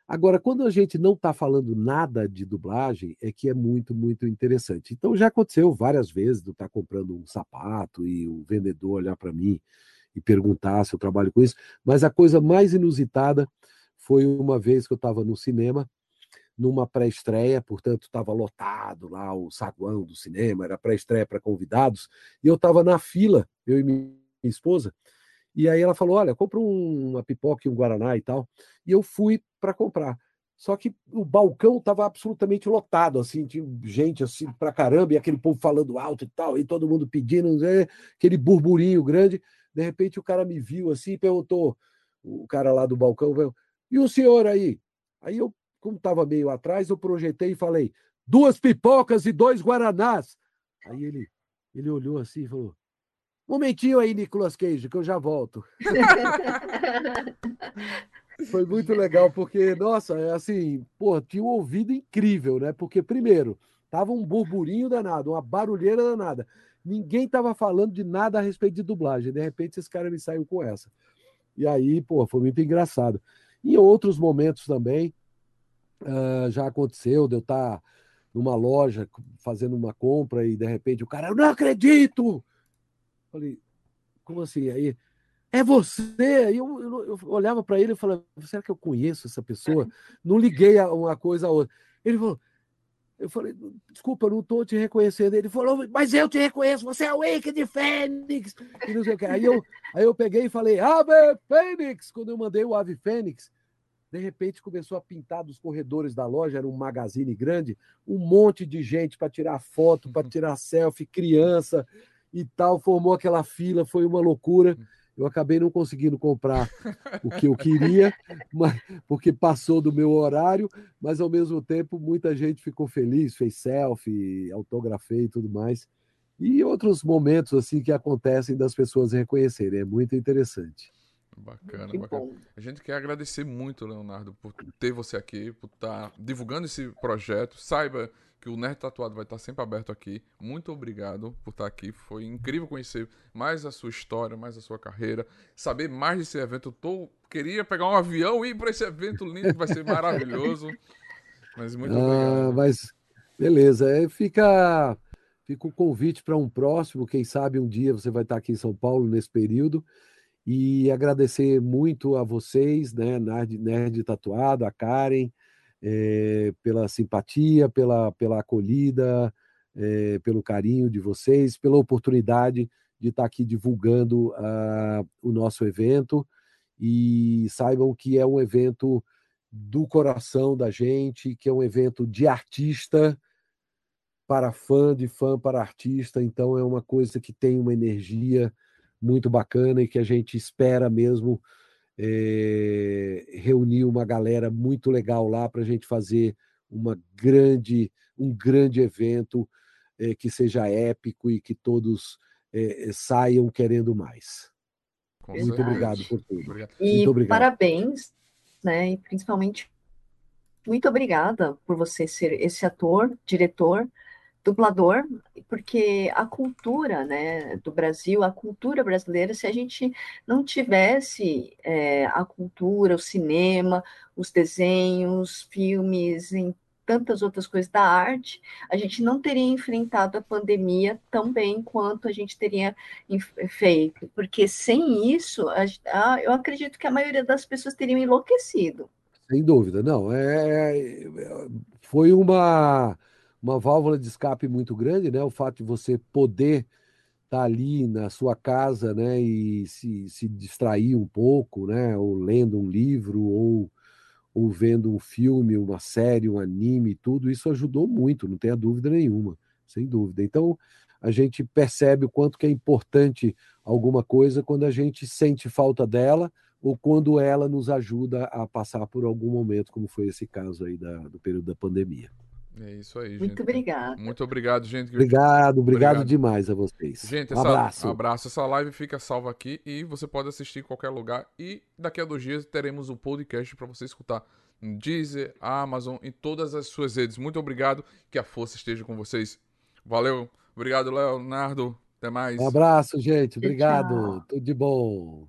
Agora, quando a gente não está falando nada de dublagem, é que é muito, muito interessante. Então, já aconteceu várias vezes de eu estar comprando um sapato e o vendedor olhar para mim e perguntar se eu trabalho com isso, mas a coisa mais inusitada foi uma vez que eu estava no cinema, numa pré-estreia, portanto estava lotado lá o saguão do cinema, era pré-estreia para convidados, e eu estava na fila, eu e minha esposa, e aí ela falou: Olha, compra um- uma pipoca e um guaraná e tal, e eu fui para comprar. Só que o balcão estava absolutamente lotado, assim, tinha gente assim pra caramba, e aquele povo falando alto e tal, e todo mundo pedindo, né, aquele burburinho grande. De repente o cara me viu assim e perguntou, o cara lá do balcão, e o senhor aí? Aí eu, como estava meio atrás, eu projetei e falei: duas pipocas e dois guaranás. Aí ele, ele olhou assim e falou: momentinho aí, Nicolas Cage, que eu já volto. Foi muito legal, porque, nossa, é assim, pô, tinha um ouvido incrível, né? Porque, primeiro, tava um burburinho danado, uma barulheira danada. Ninguém tava falando de nada a respeito de dublagem. De repente, esse cara me saiu com essa. E aí, pô, foi muito engraçado. Em outros momentos também, ah, já aconteceu de eu estar numa loja fazendo uma compra e de repente o cara, eu não acredito! Falei, como assim? Aí, é você! Aí eu, eu, eu olhava para ele e falava, será que eu conheço essa pessoa? Não liguei a uma coisa a outra. Ele falou, eu falei, desculpa, não estou te reconhecendo. Ele falou, mas eu te reconheço, você é o Wake de Fênix! E. Aí, eu, aí eu peguei e falei, Ave Fênix! Quando eu mandei o Ave Fênix, de repente começou a pintar dos corredores da loja, era um magazine grande, um monte de gente para tirar foto, para tirar selfie, criança e tal, formou aquela fila, foi uma loucura. Eu acabei não conseguindo comprar o que eu queria, mas, porque passou do meu horário, mas ao mesmo tempo muita gente ficou feliz, fez selfie, autografei e tudo mais. E outros momentos assim que acontecem das pessoas reconhecerem, é muito interessante. Bacana, Que bacana. bom. A gente quer agradecer muito, Leonardo, por ter você aqui, por estar divulgando esse projeto. Saiba que o Nerd Tatuado vai estar sempre aberto aqui. Muito obrigado por estar aqui. Foi incrível conhecer mais a sua história, mais a sua carreira, saber mais desse evento. Eu tô... queria pegar um avião e ir para esse evento lindo, que vai ser maravilhoso. Mas muito Ah, obrigado. mas beleza, aí fica, fica o convite para um próximo, quem sabe um dia você vai estar aqui em São Paulo nesse período. E agradecer muito a vocês, né, Nerd, Nerd Tatuado, a Karen, eh, pela simpatia, pela, pela acolhida, eh, pelo carinho de vocês, pela oportunidade de estar aqui divulgando ah, o nosso evento. E saibam que é um evento do coração da gente, que é um evento de artista para fã, de fã para artista, então é uma coisa que tem uma energia muito bacana e que a gente espera mesmo é, reunir uma galera muito legal lá para a gente fazer uma grande, um grande evento é, que seja épico e que todos é, saiam querendo mais. Com muito certeza. obrigado por tudo. Obrigado. E muito obrigado. parabéns, né? E principalmente muito obrigada por você ser esse ator, diretor, dublador, porque a cultura né, do Brasil, a cultura brasileira, se a gente não tivesse é, a cultura, o cinema, os desenhos, filmes, em tantas outras coisas da arte, a gente não teria enfrentado a pandemia tão bem quanto a gente teria feito, porque sem isso, a, eu acredito que a maioria das pessoas teriam enlouquecido. Sem dúvida, não. É, é, foi uma, uma válvula de escape muito grande, né? O fato de você poder estar tá ali na sua casa, né, e se, se distrair um pouco, né, ou lendo um livro, ou, ou vendo um filme, uma série, um anime, tudo isso ajudou muito, não tenha dúvida nenhuma, sem dúvida. Então, a gente percebe o quanto que é importante alguma coisa quando a gente sente falta dela, ou quando ela nos ajuda a passar por algum momento, como foi esse caso aí da, do período da pandemia. É isso aí, gente. Muito obrigado. Muito obrigado, gente. Obrigado, obrigado, obrigado, demais a vocês. Gente, um essa, abraço. abraço. Essa live fica salva aqui e você pode assistir em qualquer lugar. E daqui a dois dias teremos o um podcast para você escutar no Deezer, Amazon e todas as suas redes. Muito obrigado. Que a força esteja com vocês. Valeu. Obrigado, Leonardo. Até mais. Um abraço, gente. Obrigado. Tudo de bom.